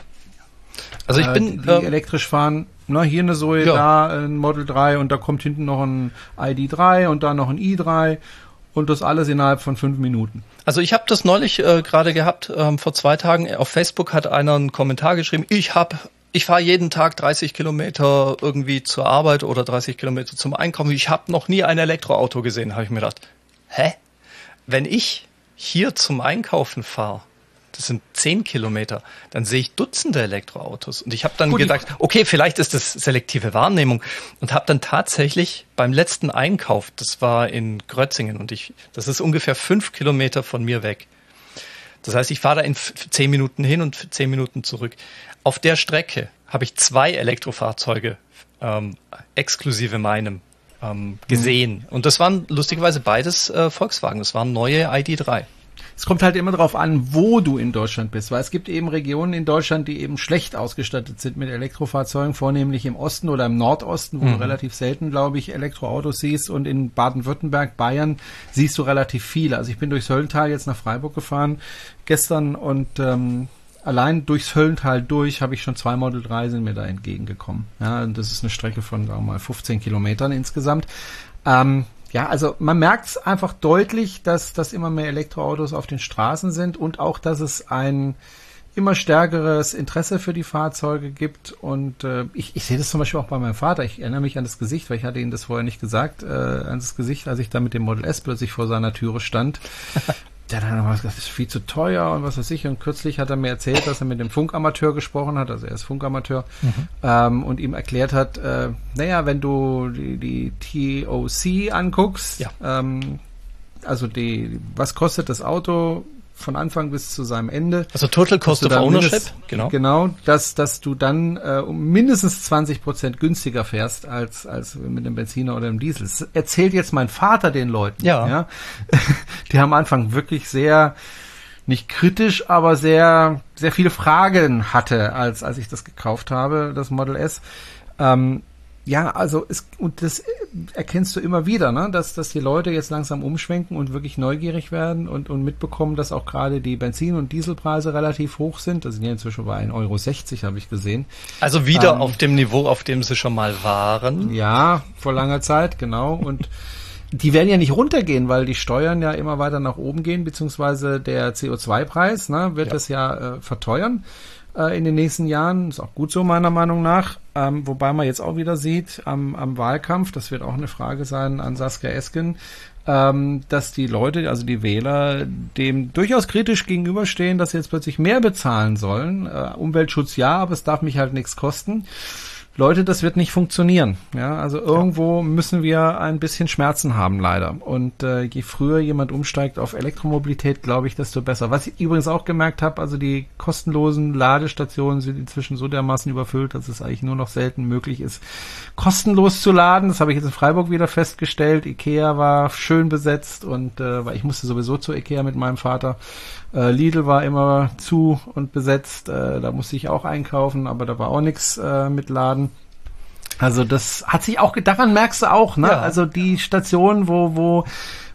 Also ich äh, bin die, ähm, elektrisch fahren. Na, hier eine Zoe, ja. da ein Model 3 und da kommt hinten noch ein ID3 und da noch ein i3 und das alles innerhalb von fünf Minuten.
Also ich habe das neulich äh, gerade gehabt, ähm, vor zwei Tagen. Auf Facebook hat einer einen Kommentar geschrieben, ich habe ich fahre jeden Tag 30 Kilometer irgendwie zur Arbeit oder 30 Kilometer zum Einkaufen. Ich habe noch nie ein Elektroauto gesehen, habe ich mir gedacht. Hä? Wenn ich hier zum Einkaufen fahre, das sind 10 Kilometer, dann sehe ich Dutzende Elektroautos. Und ich habe dann Gut, gedacht, okay, vielleicht ist das selektive Wahrnehmung. Und habe dann tatsächlich beim letzten Einkauf, das war in Grötzingen und ich, das ist ungefähr fünf Kilometer von mir weg. Das heißt, ich fahre da in zehn Minuten hin und zehn Minuten zurück. Auf der Strecke habe ich zwei Elektrofahrzeuge ähm, exklusive meinem ähm, gesehen. Mhm. Und das waren lustigerweise beides äh, Volkswagen. Das waren neue ID3.
Es kommt halt immer darauf an, wo du in Deutschland bist, weil es gibt eben Regionen in Deutschland, die eben schlecht ausgestattet sind mit Elektrofahrzeugen, vornehmlich im Osten oder im Nordosten, wo mhm. du relativ selten, glaube ich, Elektroautos siehst und in Baden-Württemberg, Bayern siehst du relativ viele. Also ich bin durchs Höllental jetzt nach Freiburg gefahren gestern und ähm, allein durchs Höllental durch habe ich schon zwei Model 3 sind mir da entgegengekommen. Ja, und das ist eine Strecke von, sagen wir mal, 15 Kilometern insgesamt. Ähm, ja, also man merkt es einfach deutlich, dass, dass immer mehr Elektroautos auf den Straßen sind und auch, dass es ein immer stärkeres Interesse für die Fahrzeuge gibt. Und äh, ich, ich sehe das zum Beispiel auch bei meinem Vater. Ich erinnere mich an das Gesicht, weil ich hatte ihm das vorher nicht gesagt, äh, an das Gesicht, als ich da mit dem Model S plötzlich vor seiner Türe stand. Der hat dann nochmal gesagt, das ist viel zu teuer und was weiß ich. Und kürzlich hat er mir erzählt, dass er mit dem Funkamateur gesprochen hat, also er ist Funkamateur, mhm. ähm, und ihm erklärt hat, äh, naja, wenn du die, die TOC anguckst, ja. ähm, also die, was kostet das Auto von Anfang bis zu seinem Ende.
Also Total Cost of Ownership,
genau. Genau, dass, dass du dann äh, um mindestens 20 Prozent günstiger fährst als, als mit dem Benziner oder dem Diesel. Das erzählt jetzt mein Vater den Leuten. Ja. ja? Die am Anfang wirklich sehr, nicht kritisch, aber sehr, sehr viele Fragen hatte, als, als ich das gekauft habe, das Model S. Ähm, ja, also es, und das erkennst du immer wieder, ne? dass, dass die Leute jetzt langsam umschwenken und wirklich neugierig werden und, und mitbekommen, dass auch gerade die Benzin- und Dieselpreise relativ hoch sind. Das sind ja inzwischen bei 1,60 Euro, habe ich gesehen.
Also wieder ähm, auf dem Niveau, auf dem sie schon mal waren.
Ja, vor langer Zeit, genau. Und die werden ja nicht runtergehen, weil die Steuern ja immer weiter nach oben gehen, beziehungsweise der CO2-Preis ne, wird ja. das ja äh, verteuern äh, in den nächsten Jahren. Ist auch gut so meiner Meinung nach. Ähm, wobei man jetzt auch wieder sieht am, am Wahlkampf, das wird auch eine Frage sein an Saskia Esken, ähm, dass die Leute, also die Wähler, dem durchaus kritisch gegenüberstehen, dass sie jetzt plötzlich mehr bezahlen sollen. Äh, Umweltschutz ja, aber es darf mich halt nichts kosten. Leute, das wird nicht funktionieren. Ja, also irgendwo müssen wir ein bisschen Schmerzen haben, leider. Und äh, je früher jemand umsteigt auf Elektromobilität, glaube ich, desto besser. Was ich übrigens auch gemerkt habe, also die kostenlosen Ladestationen sind inzwischen so dermaßen überfüllt, dass es eigentlich nur noch selten möglich ist, kostenlos zu laden. Das habe ich jetzt in Freiburg wieder festgestellt. Ikea war schön besetzt und äh, weil ich musste sowieso zu Ikea mit meinem Vater. Äh, Lidl war immer zu und besetzt. Äh, da musste ich auch einkaufen, aber da war auch nichts äh, mit Laden. Also das hat sich auch, daran merkst du auch, ne? Ja. Also die Stationen, wo, wo,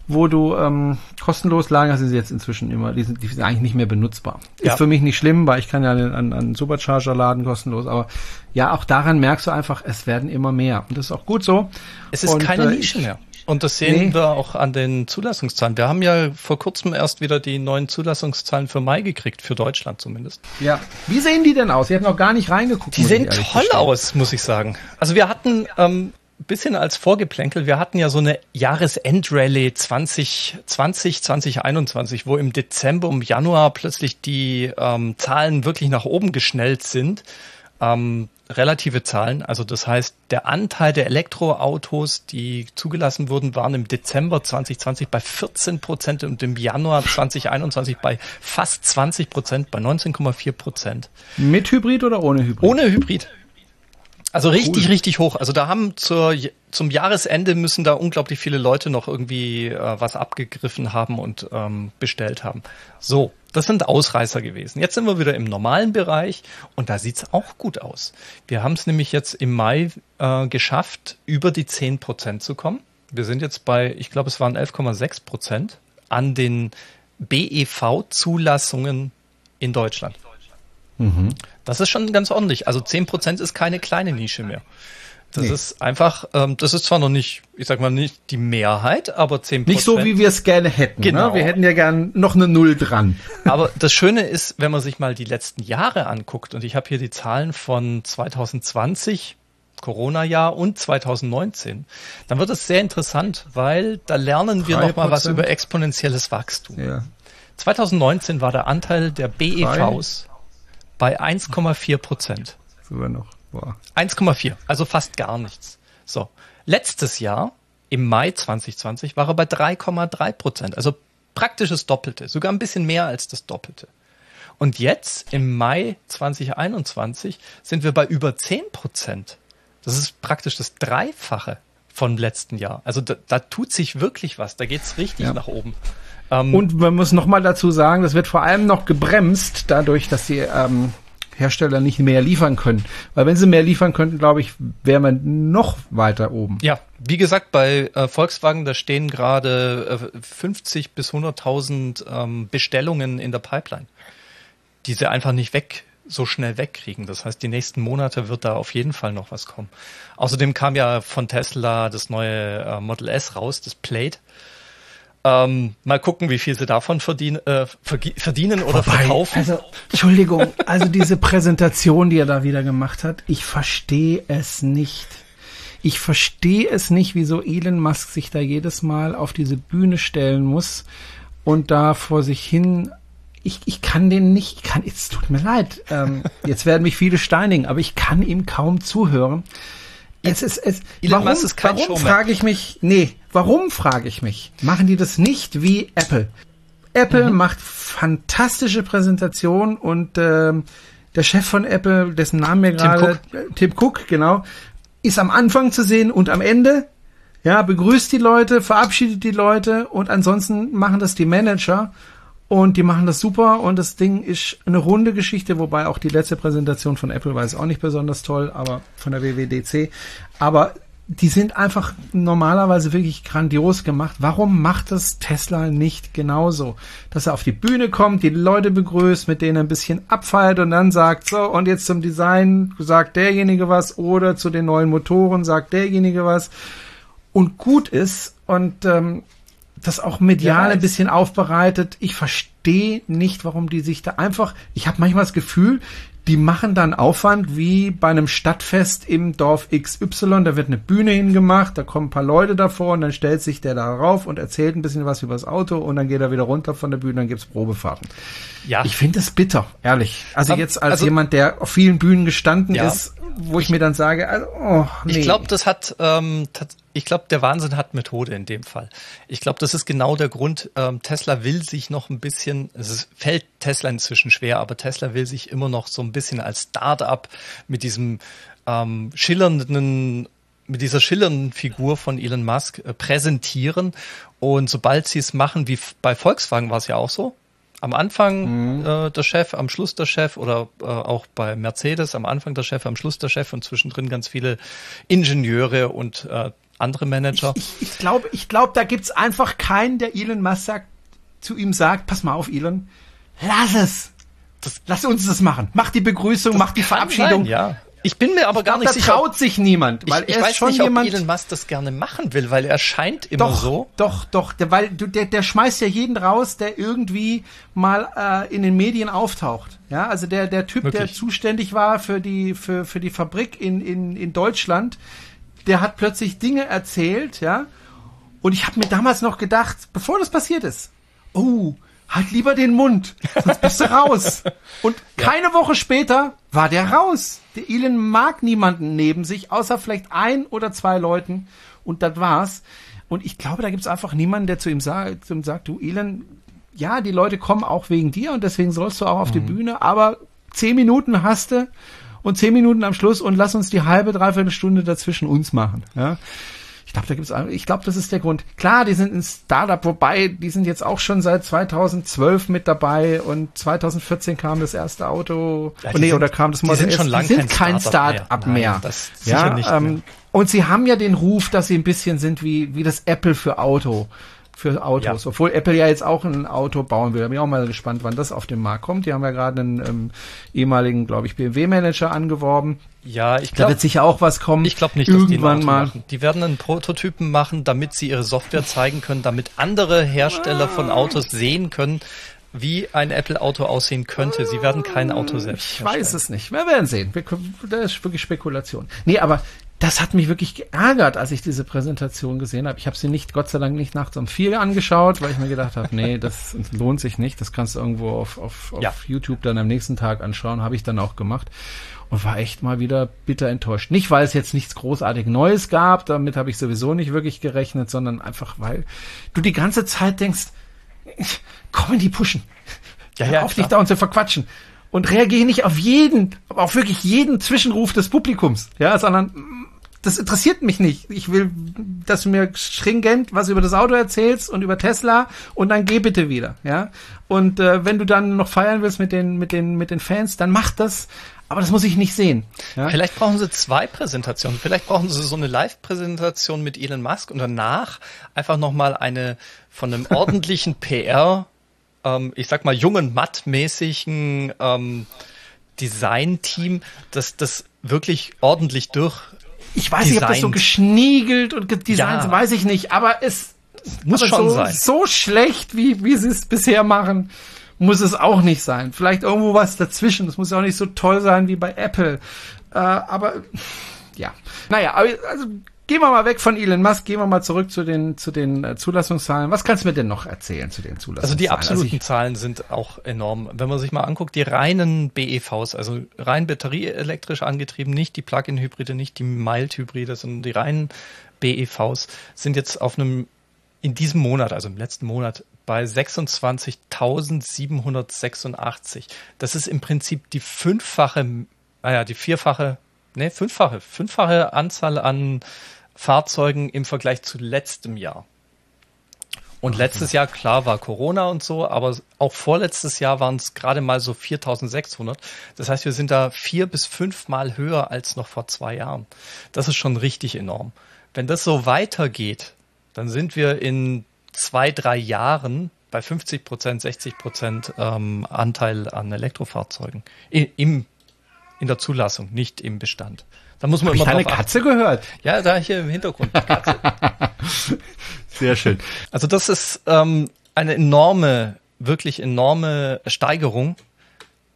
wo du ähm, kostenlos lagen hast, sind jetzt inzwischen immer, die sind, die sind eigentlich nicht mehr benutzbar. Ja. Ist für mich nicht schlimm, weil ich kann ja an, an Supercharger laden kostenlos, aber ja, auch daran merkst du einfach, es werden immer mehr. Und das ist auch gut so.
Es ist
und,
keine äh, Nische mehr. Und das sehen nee. wir auch an den Zulassungszahlen. Wir haben ja vor kurzem erst wieder die neuen Zulassungszahlen für Mai gekriegt, für Deutschland zumindest.
Ja. Wie sehen die denn aus? Ich habe noch gar nicht reingeguckt.
Die sehen toll aus, muss ich sagen. Also wir hatten ähm, bisschen als Vorgeplänkel, wir hatten ja so eine Jahresendrallye 2020, 2021, wo im Dezember, um Januar plötzlich die ähm, Zahlen wirklich nach oben geschnellt sind. Ähm, relative Zahlen. Also das heißt, der Anteil der Elektroautos, die zugelassen wurden, waren im Dezember 2020 bei 14 Prozent und im Januar 2021 bei fast 20 Prozent, bei 19,4 Prozent.
Mit Hybrid oder ohne Hybrid?
Ohne Hybrid. Also richtig, cool. richtig hoch. Also da haben zur, zum Jahresende müssen da unglaublich viele Leute noch irgendwie äh, was abgegriffen haben und ähm, bestellt haben. So, das sind Ausreißer gewesen. Jetzt sind wir wieder im normalen Bereich und da sieht's auch gut aus. Wir haben es nämlich jetzt im Mai äh, geschafft, über die 10 Prozent zu kommen. Wir sind jetzt bei, ich glaube, es waren 11,6 Prozent an den BEV-Zulassungen in Deutschland. Mhm. Das ist schon ganz ordentlich. Also 10% ist keine kleine Nische mehr. Das nee. ist einfach, ähm, das ist zwar noch nicht, ich sag mal nicht die Mehrheit, aber 10%.
Nicht so, wie wir es gerne hätten. Ne? Genau. Ne? Wir hätten ja gern noch eine Null dran.
Aber das Schöne ist, wenn man sich mal die letzten Jahre anguckt, und ich habe hier die Zahlen von 2020, Corona-Jahr und 2019, dann wird es sehr interessant, weil da lernen wir nochmal was über exponentielles Wachstum. Ja. 2019 war der Anteil der BEVs bei 1,4 Prozent.
Sogar noch.
1,4, also fast gar nichts. So. Letztes Jahr, im Mai 2020, war er bei 3,3 Prozent. Also praktisch das Doppelte. Sogar ein bisschen mehr als das Doppelte. Und jetzt, im Mai 2021, sind wir bei über 10 Prozent. Das ist praktisch das Dreifache von letzten Jahr. Also da, da tut sich wirklich was. Da geht's richtig ja. nach oben.
Ähm, und man muss nochmal dazu sagen, das wird vor allem noch gebremst dadurch, dass die ähm, Hersteller nicht mehr liefern können. Weil wenn sie mehr liefern könnten, glaube ich, wäre man noch weiter oben.
Ja, wie gesagt, bei äh, Volkswagen, da stehen gerade äh, 50 bis 100.000 ähm, Bestellungen in der Pipeline, die sie einfach nicht weg so schnell wegkriegen. Das heißt, die nächsten Monate wird da auf jeden Fall noch was kommen. Außerdem kam ja von Tesla das neue äh, Model S raus, das Plate. Ähm, mal gucken, wie viel sie davon verdienen, äh, verdienen oder Wobei, verkaufen.
Also, Entschuldigung, also diese Präsentation, die er da wieder gemacht hat, ich verstehe es nicht. Ich verstehe es nicht, wieso Elon Musk sich da jedes Mal auf diese Bühne stellen muss und da vor sich hin. Ich, ich kann den nicht, ich kann, es tut mir leid, ähm, jetzt werden mich viele steinigen, aber ich kann ihm kaum zuhören. Es ist, es, Elon warum, ist kein warum frage ich mich, nee, warum frage ich mich, machen die das nicht wie Apple? Apple mhm. macht fantastische Präsentationen und äh, der Chef von Apple, dessen Namen mir gerade, Tim, äh, Tim Cook, genau, ist am Anfang zu sehen und am Ende, ja, begrüßt die Leute, verabschiedet die Leute und ansonsten machen das die Manager und die machen das super und das Ding ist eine runde Geschichte, wobei auch die letzte Präsentation von Apple war jetzt auch nicht besonders toll, aber von der WWDC. Aber die sind einfach normalerweise wirklich grandios gemacht. Warum macht das Tesla nicht genauso? Dass er auf die Bühne kommt, die Leute begrüßt, mit denen ein bisschen abfeiert und dann sagt, so, und jetzt zum Design sagt derjenige was oder zu den neuen Motoren sagt derjenige was und gut ist und ähm, das auch medial ein bisschen aufbereitet. Ich verstehe nicht, warum die sich da einfach. Ich habe manchmal das Gefühl, die machen dann Aufwand wie bei einem Stadtfest im Dorf XY. Da wird eine Bühne hingemacht, da kommen ein paar Leute davor und dann stellt sich der da rauf und erzählt ein bisschen was über das Auto und dann geht er wieder runter von der Bühne, dann gibt's Probefahrten. Ja. Ich finde es bitter, ehrlich. Also Aber, jetzt als also, jemand, der auf vielen Bühnen gestanden ja. ist, wo ich, ich, mir dann sage, also, oh,
nee. Ich glaube, das hat ähm, ich glaube, der Wahnsinn hat Methode in dem Fall. Ich glaube, das ist genau der Grund. Ähm, Tesla will sich noch ein bisschen, es fällt Tesla inzwischen schwer, aber Tesla will sich immer noch so ein bisschen als Start-up mit diesem ähm, schillernden mit dieser schillernden Figur von Elon Musk äh, präsentieren. Und sobald sie es machen, wie bei Volkswagen war es ja auch so, am Anfang mhm. äh, der Chef, am Schluss der Chef oder äh, auch bei Mercedes am Anfang der Chef, am Schluss der Chef und zwischendrin ganz viele Ingenieure und äh, andere Manager.
Ich, ich, ich glaube, ich glaube, da gibt's einfach keinen, der Elon Musk sagt, zu ihm sagt, pass mal auf, Elon, lass es. Das, lass uns das machen. Mach die Begrüßung, mach die Verabschiedung.
Sein, ja. Ich bin mir aber gar
glaub,
nicht sicher.
Da traut sich niemand,
weil ich, ich er ist schon nicht, jemand. Ob Elon Musk das gerne machen will, weil er scheint immer
doch,
so.
Doch, doch, der, weil du, der, der schmeißt ja jeden raus, der irgendwie mal äh, in den Medien auftaucht. Ja, also der, der Typ, Wirklich? der zuständig war für die, für, für die Fabrik in, in, in Deutschland, der hat plötzlich Dinge erzählt, ja. Und ich habe mir damals noch gedacht, bevor das passiert ist, oh, halt lieber den Mund, sonst bist du raus. Und keine Woche später war der raus. Der Elon mag niemanden neben sich, außer vielleicht ein oder zwei Leuten. Und das war's. Und ich glaube, da gibt's einfach niemanden, der zu ihm sagt, zu ihm sagt, du Elon, ja, die Leute kommen auch wegen dir und deswegen sollst du auch auf die Bühne, aber zehn Minuten hast du und zehn Minuten am Schluss und lass uns die halbe, dreiviertel Stunde dazwischen uns machen. Ja. Ich glaube, da gibt's, ich glaube, das ist der Grund. Klar, die sind ein Startup, wobei die sind jetzt auch schon seit 2012 mit dabei und 2014 kam das erste Auto.
Ja,
oh,
die
nee,
sind-
oder kam das
die
Model
sind
S.
schon lang
die sind
kein Startup
Start-up
mehr.
mehr.
Nein,
ja,
nicht
ähm,
mehr.
und sie haben ja den Ruf, dass sie ein bisschen sind wie, wie das Apple für Auto. Für Autos.
Ja.
Obwohl Apple ja jetzt auch ein Auto bauen will. Da bin ich auch mal gespannt, wann das auf den Markt kommt. Die haben ja gerade einen ähm, ehemaligen, glaube ich, BMW-Manager angeworben.
Ja, ich
Da
glaube
wird sicher auch was kommen.
ich glaube nicht, dass die
irgendwann mal.
machen. Die werden einen Prototypen machen, damit sie ihre Software zeigen können, damit andere Hersteller von Autos sehen können, wie ein Apple-Auto aussehen könnte. Sie werden kein Auto selbst
Ich weiß es nicht. Wir werden sehen. Wir, können- das ist wirklich Spekulation. Nee, aber das hat mich wirklich geärgert, als ich diese Präsentation gesehen habe. Ich habe sie nicht, Gott sei Dank, nicht nachts um vier angeschaut, weil ich mir gedacht habe, nee, das lohnt sich nicht. Das kannst du irgendwo auf, auf, auf
Ja.
YouTube dann am nächsten Tag anschauen. Habe ich dann auch gemacht. Und war echt mal wieder bitter enttäuscht. Nicht, weil es jetzt nichts großartig Neues gab, damit habe ich sowieso nicht wirklich gerechnet, sondern einfach, weil du die ganze Zeit denkst, komm in die Pushen.
Ja, ja,
auf
klar.
dich da und zu verquatschen. Und reagiere nicht auf jeden, auf wirklich jeden Zwischenruf des Publikums, ja, sondern mm, das interessiert mich nicht. Ich will, dass du mir stringent was über das Auto erzählst und über Tesla und dann geh bitte wieder, ja. Und äh, wenn du dann noch feiern willst mit den mit den mit den Fans, dann mach das. Aber das muss ich nicht sehen. Ja?
Vielleicht brauchen sie zwei Präsentationen. Vielleicht brauchen sie so eine Live-Präsentation mit Elon Musk und danach einfach nochmal eine von einem ordentlichen PR, ähm, ich sag mal jungen, mattmäßigen ähm, Design-Team, das das wirklich ordentlich durch
Ich weiß nicht, ob das so
designt.
geschniegelt und gedesignt,
Ja.
weiß ich nicht, aber es
muss
aber
schon
so,
sein.
So schlecht, wie, wie sie es bisher machen, muss es auch nicht sein. Vielleicht irgendwo was dazwischen. Das muss ja auch nicht so toll sein wie bei Apple. Äh, aber ja. Naja, also gehen wir mal weg von Elon Musk, gehen wir mal zurück zu den, zu den äh, Zulassungszahlen. Was kannst du mir denn noch erzählen zu den Zulassungszahlen?
Also die absoluten
ich-
Zahlen sind auch enorm. Wenn man sich mal anguckt, die reinen BEVs, also rein batterieelektrisch angetrieben, nicht die Plug-in-Hybride, nicht die Mild-Hybride, sondern die reinen BEVs sind jetzt auf einem, in diesem Monat, also im letzten Monat, bei 26.786. Das ist im Prinzip die fünffache, naja, die vierfache, ne, fünffache, fünffache Anzahl an Fahrzeugen im Vergleich zu letztem Jahr. Und letztes Jahr, klar, war Corona und so, aber auch vorletztes Jahr waren es gerade mal so 4600. Das heißt, wir sind da vier bis fünfmal höher als noch vor zwei Jahren. Das ist schon richtig enorm. Wenn das so weitergeht, dann sind wir in zwei, drei Jahren bei 50 Prozent, 60 Prozent ähm, Anteil an Elektrofahrzeugen. I, im, in der Zulassung, nicht im Bestand. Da muss man
Hab ich
immer
deine
drauf achten.
Katze gehört?
Ja, da hier im Hintergrund. Die Katze.
Sehr schön.
Also das ist ähm, eine enorme, wirklich enorme Steigerung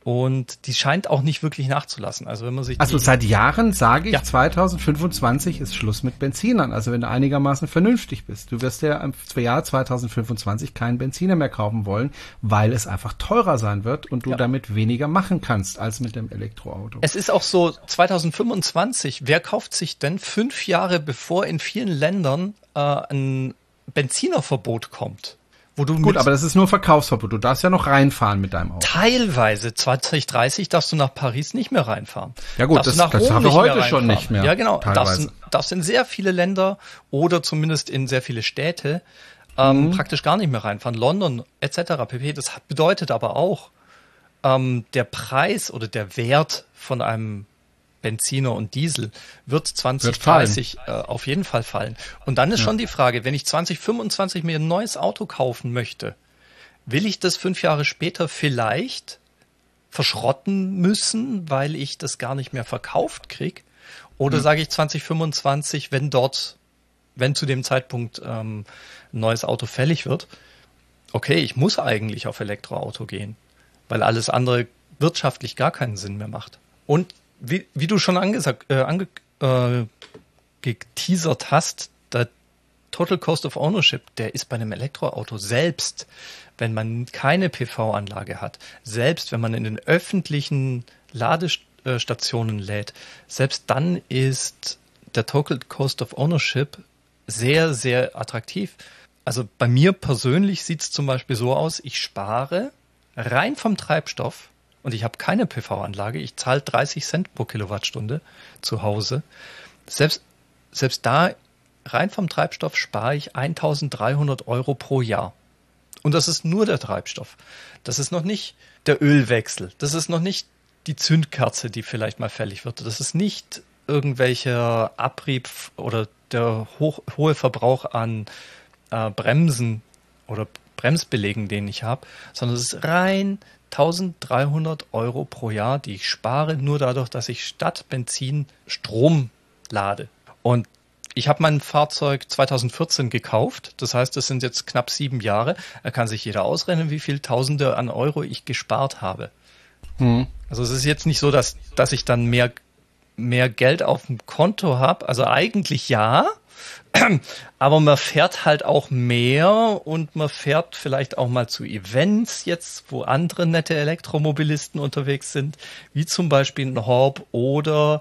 und die scheint auch nicht wirklich nachzulassen. Also wenn man sich
Also seit Jahren sage ich,
Ja.
2025 ist Schluss mit Benzinern. Also wenn du einigermaßen vernünftig bist. Du wirst ja im Jahr 2025 keinen Benziner mehr kaufen wollen, weil es einfach teurer sein wird und du
Ja.
damit weniger machen kannst als mit dem Elektroauto.
es ist auch so 2025. Wer kauft sich denn fünf Jahre bevor in vielen Ländern äh, ein Benzinerverbot kommt, wo du
Gut, aber das ist nur Verkaufsverbot. Du darfst ja noch reinfahren mit deinem Auto.
Teilweise 2030 darfst du nach Paris nicht mehr reinfahren.
Ja gut,
Darfst
das- das haben wir heute schon nicht mehr,
Ja genau, darfst,
teilweise.
darfst in sehr viele Länder oder zumindest in sehr viele Städte ähm,
Mhm.
praktisch gar nicht mehr reinfahren. London etc. pp. Das bedeutet aber auch, ähm, der Preis oder der Wert von einem Benziner und Diesel wird 2030 äh, auf jeden Fall fallen. Und dann ist schon die Frage, wenn ich 2025 mir ein neues Auto kaufen möchte, will ich das fünf Jahre später vielleicht verschrotten müssen, weil ich das gar nicht mehr verkauft krieg? Oder sage ich 2025, wenn dort, wenn zu dem Zeitpunkt ähm, ein neues Auto fällig wird, okay, ich muss eigentlich auf Elektroauto gehen, weil alles andere wirtschaftlich gar keinen Sinn mehr macht. Und wie, wie du schon angesagt, äh, ange, äh, geteasert hast, da Total Cost of Ownership, der ist bei einem Elektroauto selbst, wenn man keine PV-Anlage hat, selbst wenn man in den öffentlichen Ladestationen lädt, selbst dann ist der Total Cost of Ownership sehr, sehr attraktiv. Also bei mir persönlich sieht es zum Beispiel so aus, ich spare rein vom Treibstoff und ich habe keine PV-Anlage, ich zahle 30 Cent pro Kilowattstunde zu Hause. Selbst, selbst da rein vom Treibstoff spare ich 1300 Euro pro Jahr. Und das ist nur der Treibstoff. Das ist noch nicht der Ölwechsel. Das ist noch nicht die Zündkerze, die vielleicht mal fällig wird. Das ist nicht irgendwelcher Abrieb oder der hoch, hohe Verbrauch an äh, Bremsen oder Bremsbelegen, den ich habe, sondern es ist rein 1300 Euro pro Jahr, die ich spare, nur dadurch, dass ich statt Benzin Strom lade. Und ich habe mein Fahrzeug 2014 gekauft. Das heißt, das sind jetzt knapp sieben Jahre. Da kann sich jeder ausrechnen, wie viel Tausende an Euro ich gespart habe. Hm. Also es ist jetzt nicht so, dass, dass ich dann mehr, mehr Geld auf dem Konto habe. Also eigentlich ja. Aber man fährt halt auch mehr und man fährt vielleicht auch mal zu Events jetzt, wo andere nette Elektromobilisten unterwegs sind, wie zum Beispiel ein Horb oder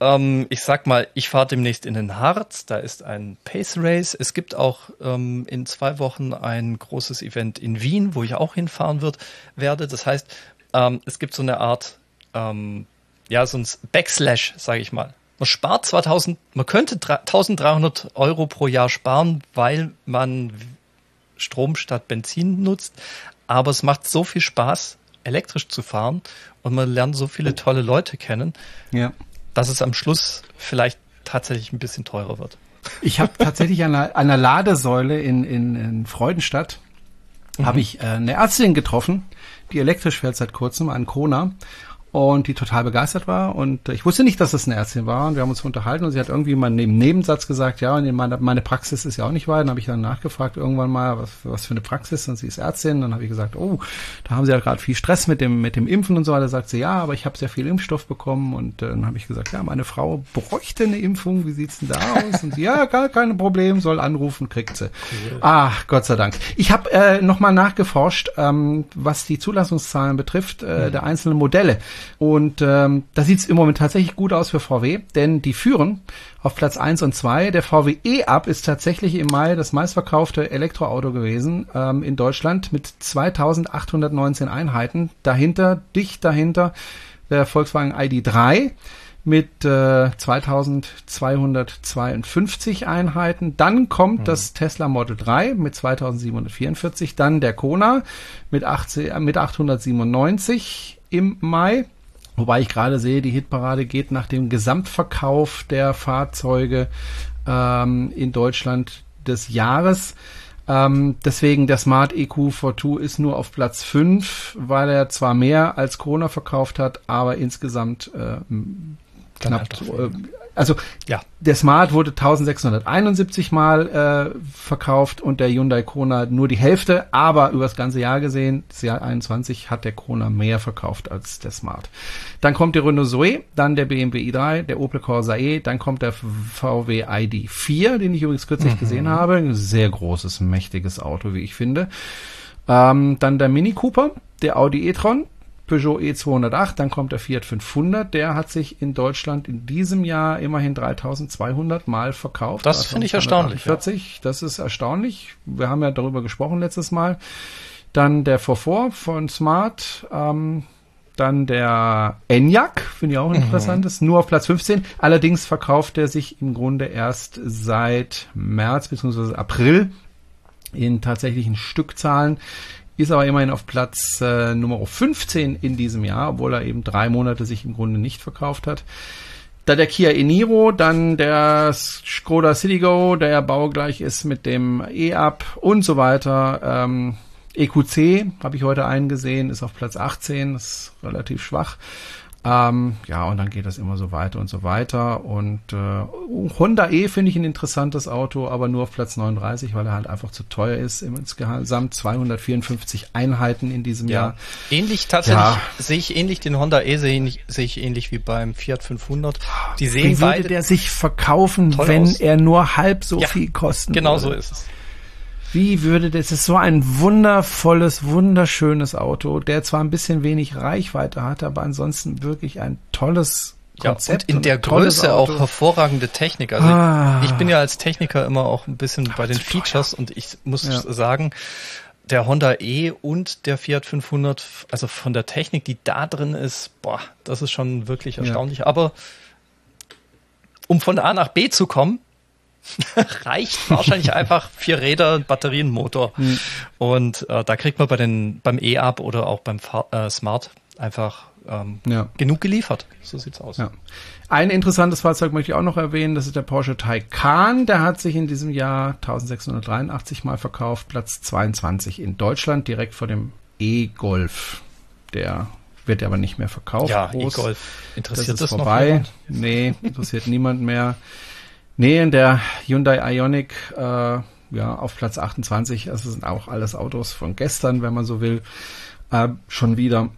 ähm, ich sag mal, ich fahre demnächst in den Harz, da ist ein Pace Race. Es gibt auch ähm, in zwei Wochen ein großes Event in Wien, wo ich auch hinfahren wird, werde. Das heißt, ähm, es gibt so eine Art, ähm, ja, so ein Backslash, sage ich mal. Man spart 2000, man könnte 1300 Euro pro Jahr sparen, weil man Strom statt Benzin nutzt. Aber es macht so viel Spaß, elektrisch zu fahren und man lernt so viele tolle Leute kennen. Ja dass es am Schluss vielleicht tatsächlich ein bisschen teurer wird.
Ich habe tatsächlich an einer, einer, Ladesäule in, in, in Freudenstadt mhm. habe ich äh, eine Ärztin getroffen, die elektrisch fährt seit kurzem, an Kona und die total begeistert war. Und ich wusste nicht, dass das eine Ärztin war. Und wir haben uns unterhalten und sie hat irgendwie mal im Nebensatz gesagt, ja, meine, meine Praxis ist ja auch nicht weit. Dann habe ich dann nachgefragt irgendwann mal, was, was für eine Praxis. Und sie ist Ärztin. Dann habe ich gesagt, oh, da haben sie ja gerade viel Stress mit dem, mit dem Impfen und so weiter. Sagt sie, ja, aber ich habe sehr viel Impfstoff bekommen. Und äh, dann habe ich gesagt, ja, meine Frau bräuchte eine Impfung. Wie sieht's denn da aus? Und sie, ja, gar kein Problem, soll anrufen, kriegt sie. Cool. Ah, Gott sei Dank. Ich habe äh, nochmal nachgeforscht, ähm, was die Zulassungszahlen betrifft, äh, hm. der einzelnen Modelle. Und ähm, da sieht es im Moment tatsächlich gut aus für VW, denn die führen auf Platz eins und zwei. Der VW E-Up ist tatsächlich im Mai das meistverkaufte Elektroauto gewesen ähm, in Deutschland mit 2819 Einheiten. Dahinter, dicht dahinter, der Volkswagen ID3 mit äh, 2252 Einheiten. Dann kommt mhm. das Tesla Model 3 mit 2744. Dann der Kona mit, 80, äh, mit 897 im Mai. Wobei ich gerade sehe, die Hitparade geht nach dem Gesamtverkauf der Fahrzeuge ähm, in Deutschland des Jahres. Ähm, deswegen der Smart EQ V2 ist nur auf Platz 5, weil er zwar mehr als Corona verkauft hat, aber insgesamt äh, knapp äh, also ja. der Smart wurde 1671 Mal äh, verkauft und der Hyundai Kona nur die Hälfte, aber über das ganze Jahr gesehen, das Jahr 21, hat der Kona mehr verkauft als der Smart. Dann kommt der Renault Zoe, dann der BMW i3, der Opel Corsa E, dann kommt der VW ID4, den ich übrigens kürzlich mhm. gesehen habe. Ein sehr großes, mächtiges Auto, wie ich finde. Ähm, dann der Mini Cooper, der Audi e-tron, Peugeot E208, dann kommt der Fiat 500, der hat sich in Deutschland in diesem Jahr immerhin 3200 Mal verkauft.
Das finde ich erstaunlich.
40, ja. das ist erstaunlich. Wir haben ja darüber gesprochen letztes Mal. Dann der V4 von Smart, ähm, dann der Enyaq, finde ich auch interessant, mhm. ist nur auf Platz 15. Allerdings verkauft er sich im Grunde erst seit März bzw. April in tatsächlichen Stückzahlen ist aber immerhin auf Platz äh, Nummer 15 in diesem Jahr, obwohl er eben drei Monate sich im Grunde nicht verkauft hat. Da der Kia Eniro, dann der Skoda Citigo, der ja baugleich ist mit dem E-Up und so weiter. Ähm, EQC habe ich heute eingesehen, ist auf Platz 18, ist relativ schwach. Ähm, ja, und dann geht das immer so weiter und so weiter. Und äh, Honda E finde ich ein interessantes Auto, aber nur auf Platz 39, weil er halt einfach zu teuer ist. Insgesamt 254 Einheiten in diesem
Ja.
Jahr.
Ähnlich tatsächlich
Ja.
sehe ich ähnlich den Honda E sehe ich, sehe ich ähnlich wie beim Fiat 500. Die sehen
Wie würde
beide
der sich verkaufen, wenn
aus.
er nur halb so
Ja,
viel kosten
genau
würde?
so ist es.
Wie würde das? Das ist so ein wundervolles, wunderschönes Auto, der zwar ein bisschen wenig Reichweite hat, aber ansonsten wirklich ein tolles
Ja,
Konzept.
und in der Größe
Auto.
auch hervorragende Technik. Also
Ah.
ich bin ja als Techniker immer auch ein bisschen bei den
zu teuer.
Features und ich muss
Ja.
sagen, der Honda E und der Fiat 500, also von der Technik, die da drin ist, boah, das ist schon wirklich erstaunlich. Aber um von A nach B zu kommen, reicht wahrscheinlich einfach vier Räder, ein Batterienmotor.
Hm.
Und äh, da kriegt man bei den beim E-Up oder auch beim Fahr äh, Smart einfach ähm,
Ja.
genug geliefert. So sieht's aus.
Ja. Ein interessantes Fahrzeug möchte ich auch noch erwähnen, das ist der Porsche Taycan. Der hat sich in diesem Jahr 1683 Mal verkauft, Platz 22 in Deutschland, direkt vor dem E-Golf. Der wird aber nicht mehr verkauft.
Ja. E-Golf.
Das
Interessiert
ist
das, noch
vorbei.
jemand?
Nee, interessiert niemand mehr. Nee, in der Hyundai Ioniq, äh, ja, auf Platz 28, das sind auch alles Autos von gestern, wenn man so will, äh, schon wieder.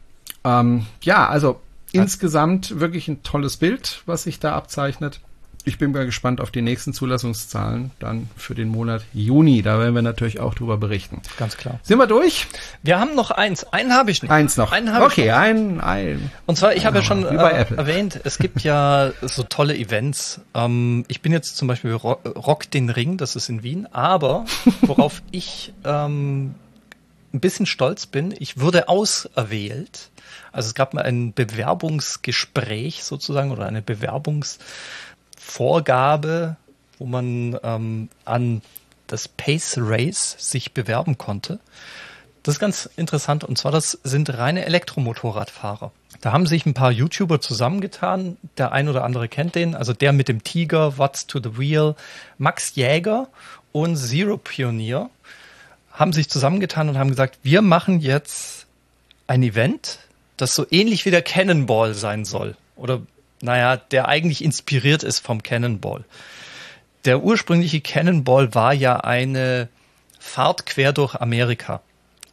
Ähm, ja, also insgesamt wirklich ein tolles Bild, was sich da abzeichnet. Ich bin mal gespannt auf die nächsten Zulassungszahlen dann für den Monat Juni. Da werden wir natürlich auch drüber berichten.
Ganz klar.
Sind wir durch?
Wir haben noch eins. Einen habe ich noch.
Eins noch.
Einen habe
okay,
ich noch.
ein, ein.
Und zwar, ich habe ja schon äh, erwähnt, es gibt ja so tolle Events. Ähm, ich bin jetzt zum Beispiel Rock, Rock den Ring, das ist in Wien, aber worauf ich ähm, ein bisschen stolz bin, ich wurde auserwählt. Also es gab mal ein Bewerbungsgespräch sozusagen oder eine Bewerbungsvorgabe, wo man ähm, an das Pace Race sich bewerben konnte. Das ist ganz interessant und zwar das sind reine Elektromotorradfahrer. Da haben sich ein paar YouTuber zusammengetan. Der ein oder andere kennt den, also der mit dem Tiger, What's to the Wheel, Max Jäger und Zero Pionier haben sich zusammengetan und haben gesagt, wir machen jetzt ein Event, das so ähnlich wie der Cannonball sein soll. Oder, naja, der eigentlich inspiriert ist vom Cannonball. Der ursprüngliche Cannonball war ja eine Fahrt quer durch Amerika.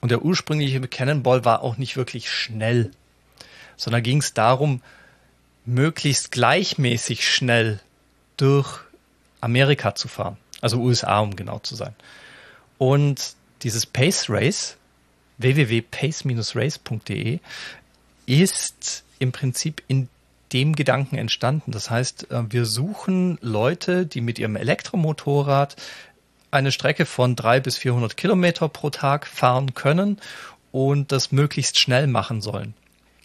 Und der ursprüngliche Cannonball war auch nicht wirklich schnell, sondern ging es darum, möglichst gleichmäßig schnell durch Amerika zu fahren. Also USA, um genau zu sein. Und dieses Pace Race, www.pace-race.de, ist im Prinzip in dem Gedanken entstanden. Das heißt, äh, wir suchen Leute, die mit ihrem Elektromotorrad eine Strecke von drei bis 400 Kilometer pro Tag fahren können und das möglichst schnell machen sollen.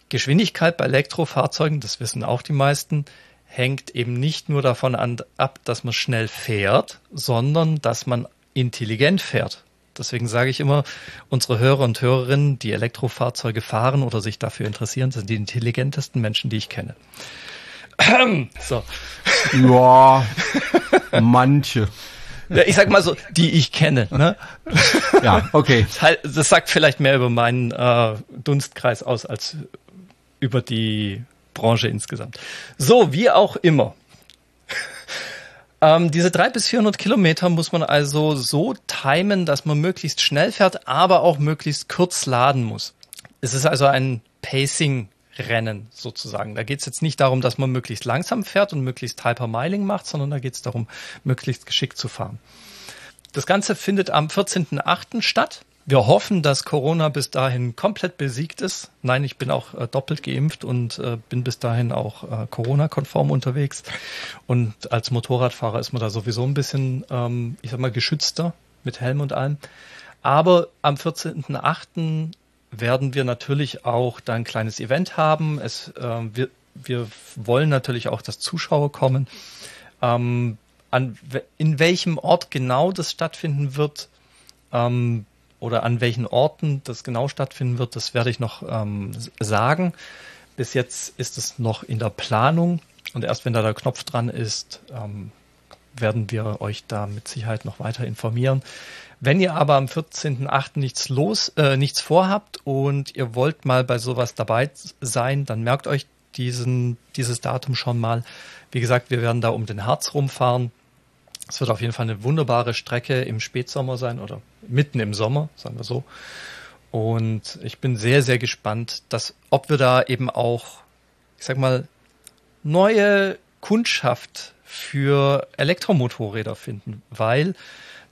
Geschwindigkeit bei Elektrofahrzeugen, das wissen auch die meisten, hängt eben nicht nur davon ab, dass man schnell fährt, sondern dass man intelligent fährt. Deswegen sage ich immer, unsere Hörer und Hörerinnen, die Elektrofahrzeuge fahren oder sich dafür interessieren, sind die intelligentesten Menschen, die ich kenne. So.
Ja, manche.
Ja, ich sag mal so, die ich kenne. Ne?
Ja, okay.
Das halt- Das sagt vielleicht mehr über meinen äh, Dunstkreis aus als über die Branche insgesamt. So, wie auch immer. Ähm, diese drei bis 400 Kilometer muss man also so timen, dass man möglichst schnell fährt, aber auch möglichst kurz laden muss. Es ist also ein Pacing-Rennen sozusagen. Da geht es jetzt nicht darum, dass man möglichst langsam fährt und möglichst Hypermiling macht, sondern da geht es darum, möglichst geschickt zu fahren. Das Ganze findet am 14.08. statt. Wir hoffen, dass Corona bis dahin komplett besiegt ist. Nein, ich bin auch äh, doppelt geimpft und äh, bin bis dahin auch äh, Corona-konform unterwegs. Und als Motorradfahrer ist man da sowieso ein bisschen, ähm, ich sag mal, geschützter mit Helm und allem. Aber am 14.08. werden wir natürlich auch da ein kleines Event haben. Es, äh, wir, wir wollen natürlich auch, dass Zuschauer kommen. Ähm, an, in welchem Ort genau das stattfinden wird, ähm, oder an welchen Orten das genau stattfinden wird, das werde ich noch ähm, sagen. Bis jetzt ist es noch in der Planung und erst wenn da der Knopf dran ist, ähm, werden wir euch da mit Sicherheit noch weiter informieren. Wenn ihr aber am 14.08. nichts los, äh, nichts vorhabt und ihr wollt mal bei sowas dabei sein, dann merkt euch diesen, dieses Datum schon mal. Wie gesagt, wir werden da um den Harz rumfahren. Es wird auf jeden Fall eine wunderbare Strecke im Spätsommer sein oder mitten im Sommer, sagen wir so. Und ich bin sehr, sehr gespannt, dass, ob wir da eben auch, ich sag mal, neue Kundschaft für Elektromotorräder finden, weil,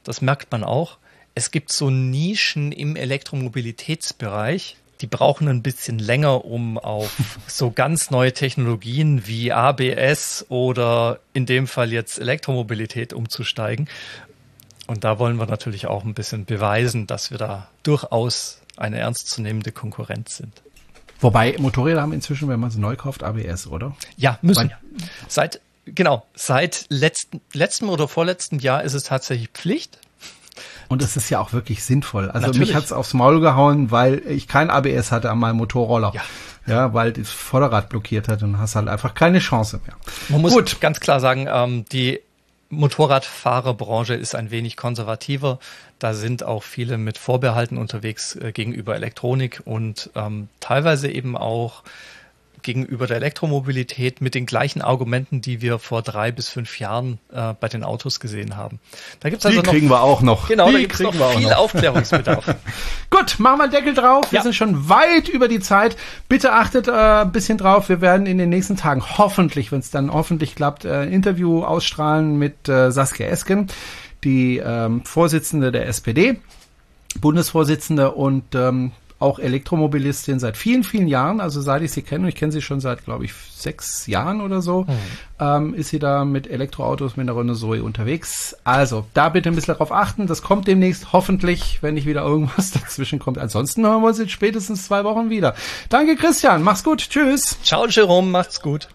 das merkt man auch, es gibt so Nischen im Elektromobilitätsbereich, die brauchen ein bisschen länger, um auf so ganz neue Technologien wie ABS oder in dem Fall jetzt Elektromobilität umzusteigen. Und da wollen wir natürlich auch ein bisschen beweisen, dass wir da durchaus eine ernstzunehmende Konkurrenz sind.
Wobei Motorräder haben inzwischen, wenn man sie neu kauft, ABS, oder?
Ja, müssen. Weil, seit genau seit letzten, letztem oder vorletztem Jahr ist es tatsächlich Pflicht.
Und es ist ja auch wirklich sinnvoll. Also Natürlich. mich hat's aufs Maul gehauen, weil ich kein ABS hatte an meinem Motorroller. Ja. Ja, weil das Vorderrad blockiert hat und hast halt einfach keine Chance mehr.
Man muss Gut. ganz klar sagen, ähm, die Motorradfahrerbranche ist ein wenig konservativer. Da sind auch viele mit Vorbehalten unterwegs äh, gegenüber Elektronik und ähm, teilweise eben auch gegenüber der Elektromobilität mit den gleichen Argumenten, die wir vor drei bis fünf Jahren äh, bei den Autos gesehen haben.
Da gibt's also die noch, kriegen wir auch noch.
Genau, die da gibt's noch viel noch. Aufklärungsbedarf.
Gut, machen wir Deckel drauf. Wir ja. sind schon weit über die Zeit. Bitte achtet äh, ein bisschen drauf. Wir werden in den nächsten Tagen hoffentlich, wenn es dann hoffentlich klappt, äh, ein Interview ausstrahlen mit äh, Saskia Esken, die ähm, Vorsitzende der SPD. Bundesvorsitzende und ähm, auch Elektromobilistin seit vielen, vielen Jahren. Also seit ich sie kenne, und ich kenne sie schon seit, glaube ich, sechs Jahren oder so, mhm. ähm, ist sie da mit Elektroautos mit der Renault Zoe unterwegs. Also da bitte ein bisschen drauf achten. Das kommt demnächst hoffentlich, wenn nicht wieder irgendwas dazwischen kommt. Ansonsten hören wir uns in spätestens zwei Wochen wieder. Danke, Christian. Mach's gut. Tschüss.
Ciao, Jerome. Macht's gut.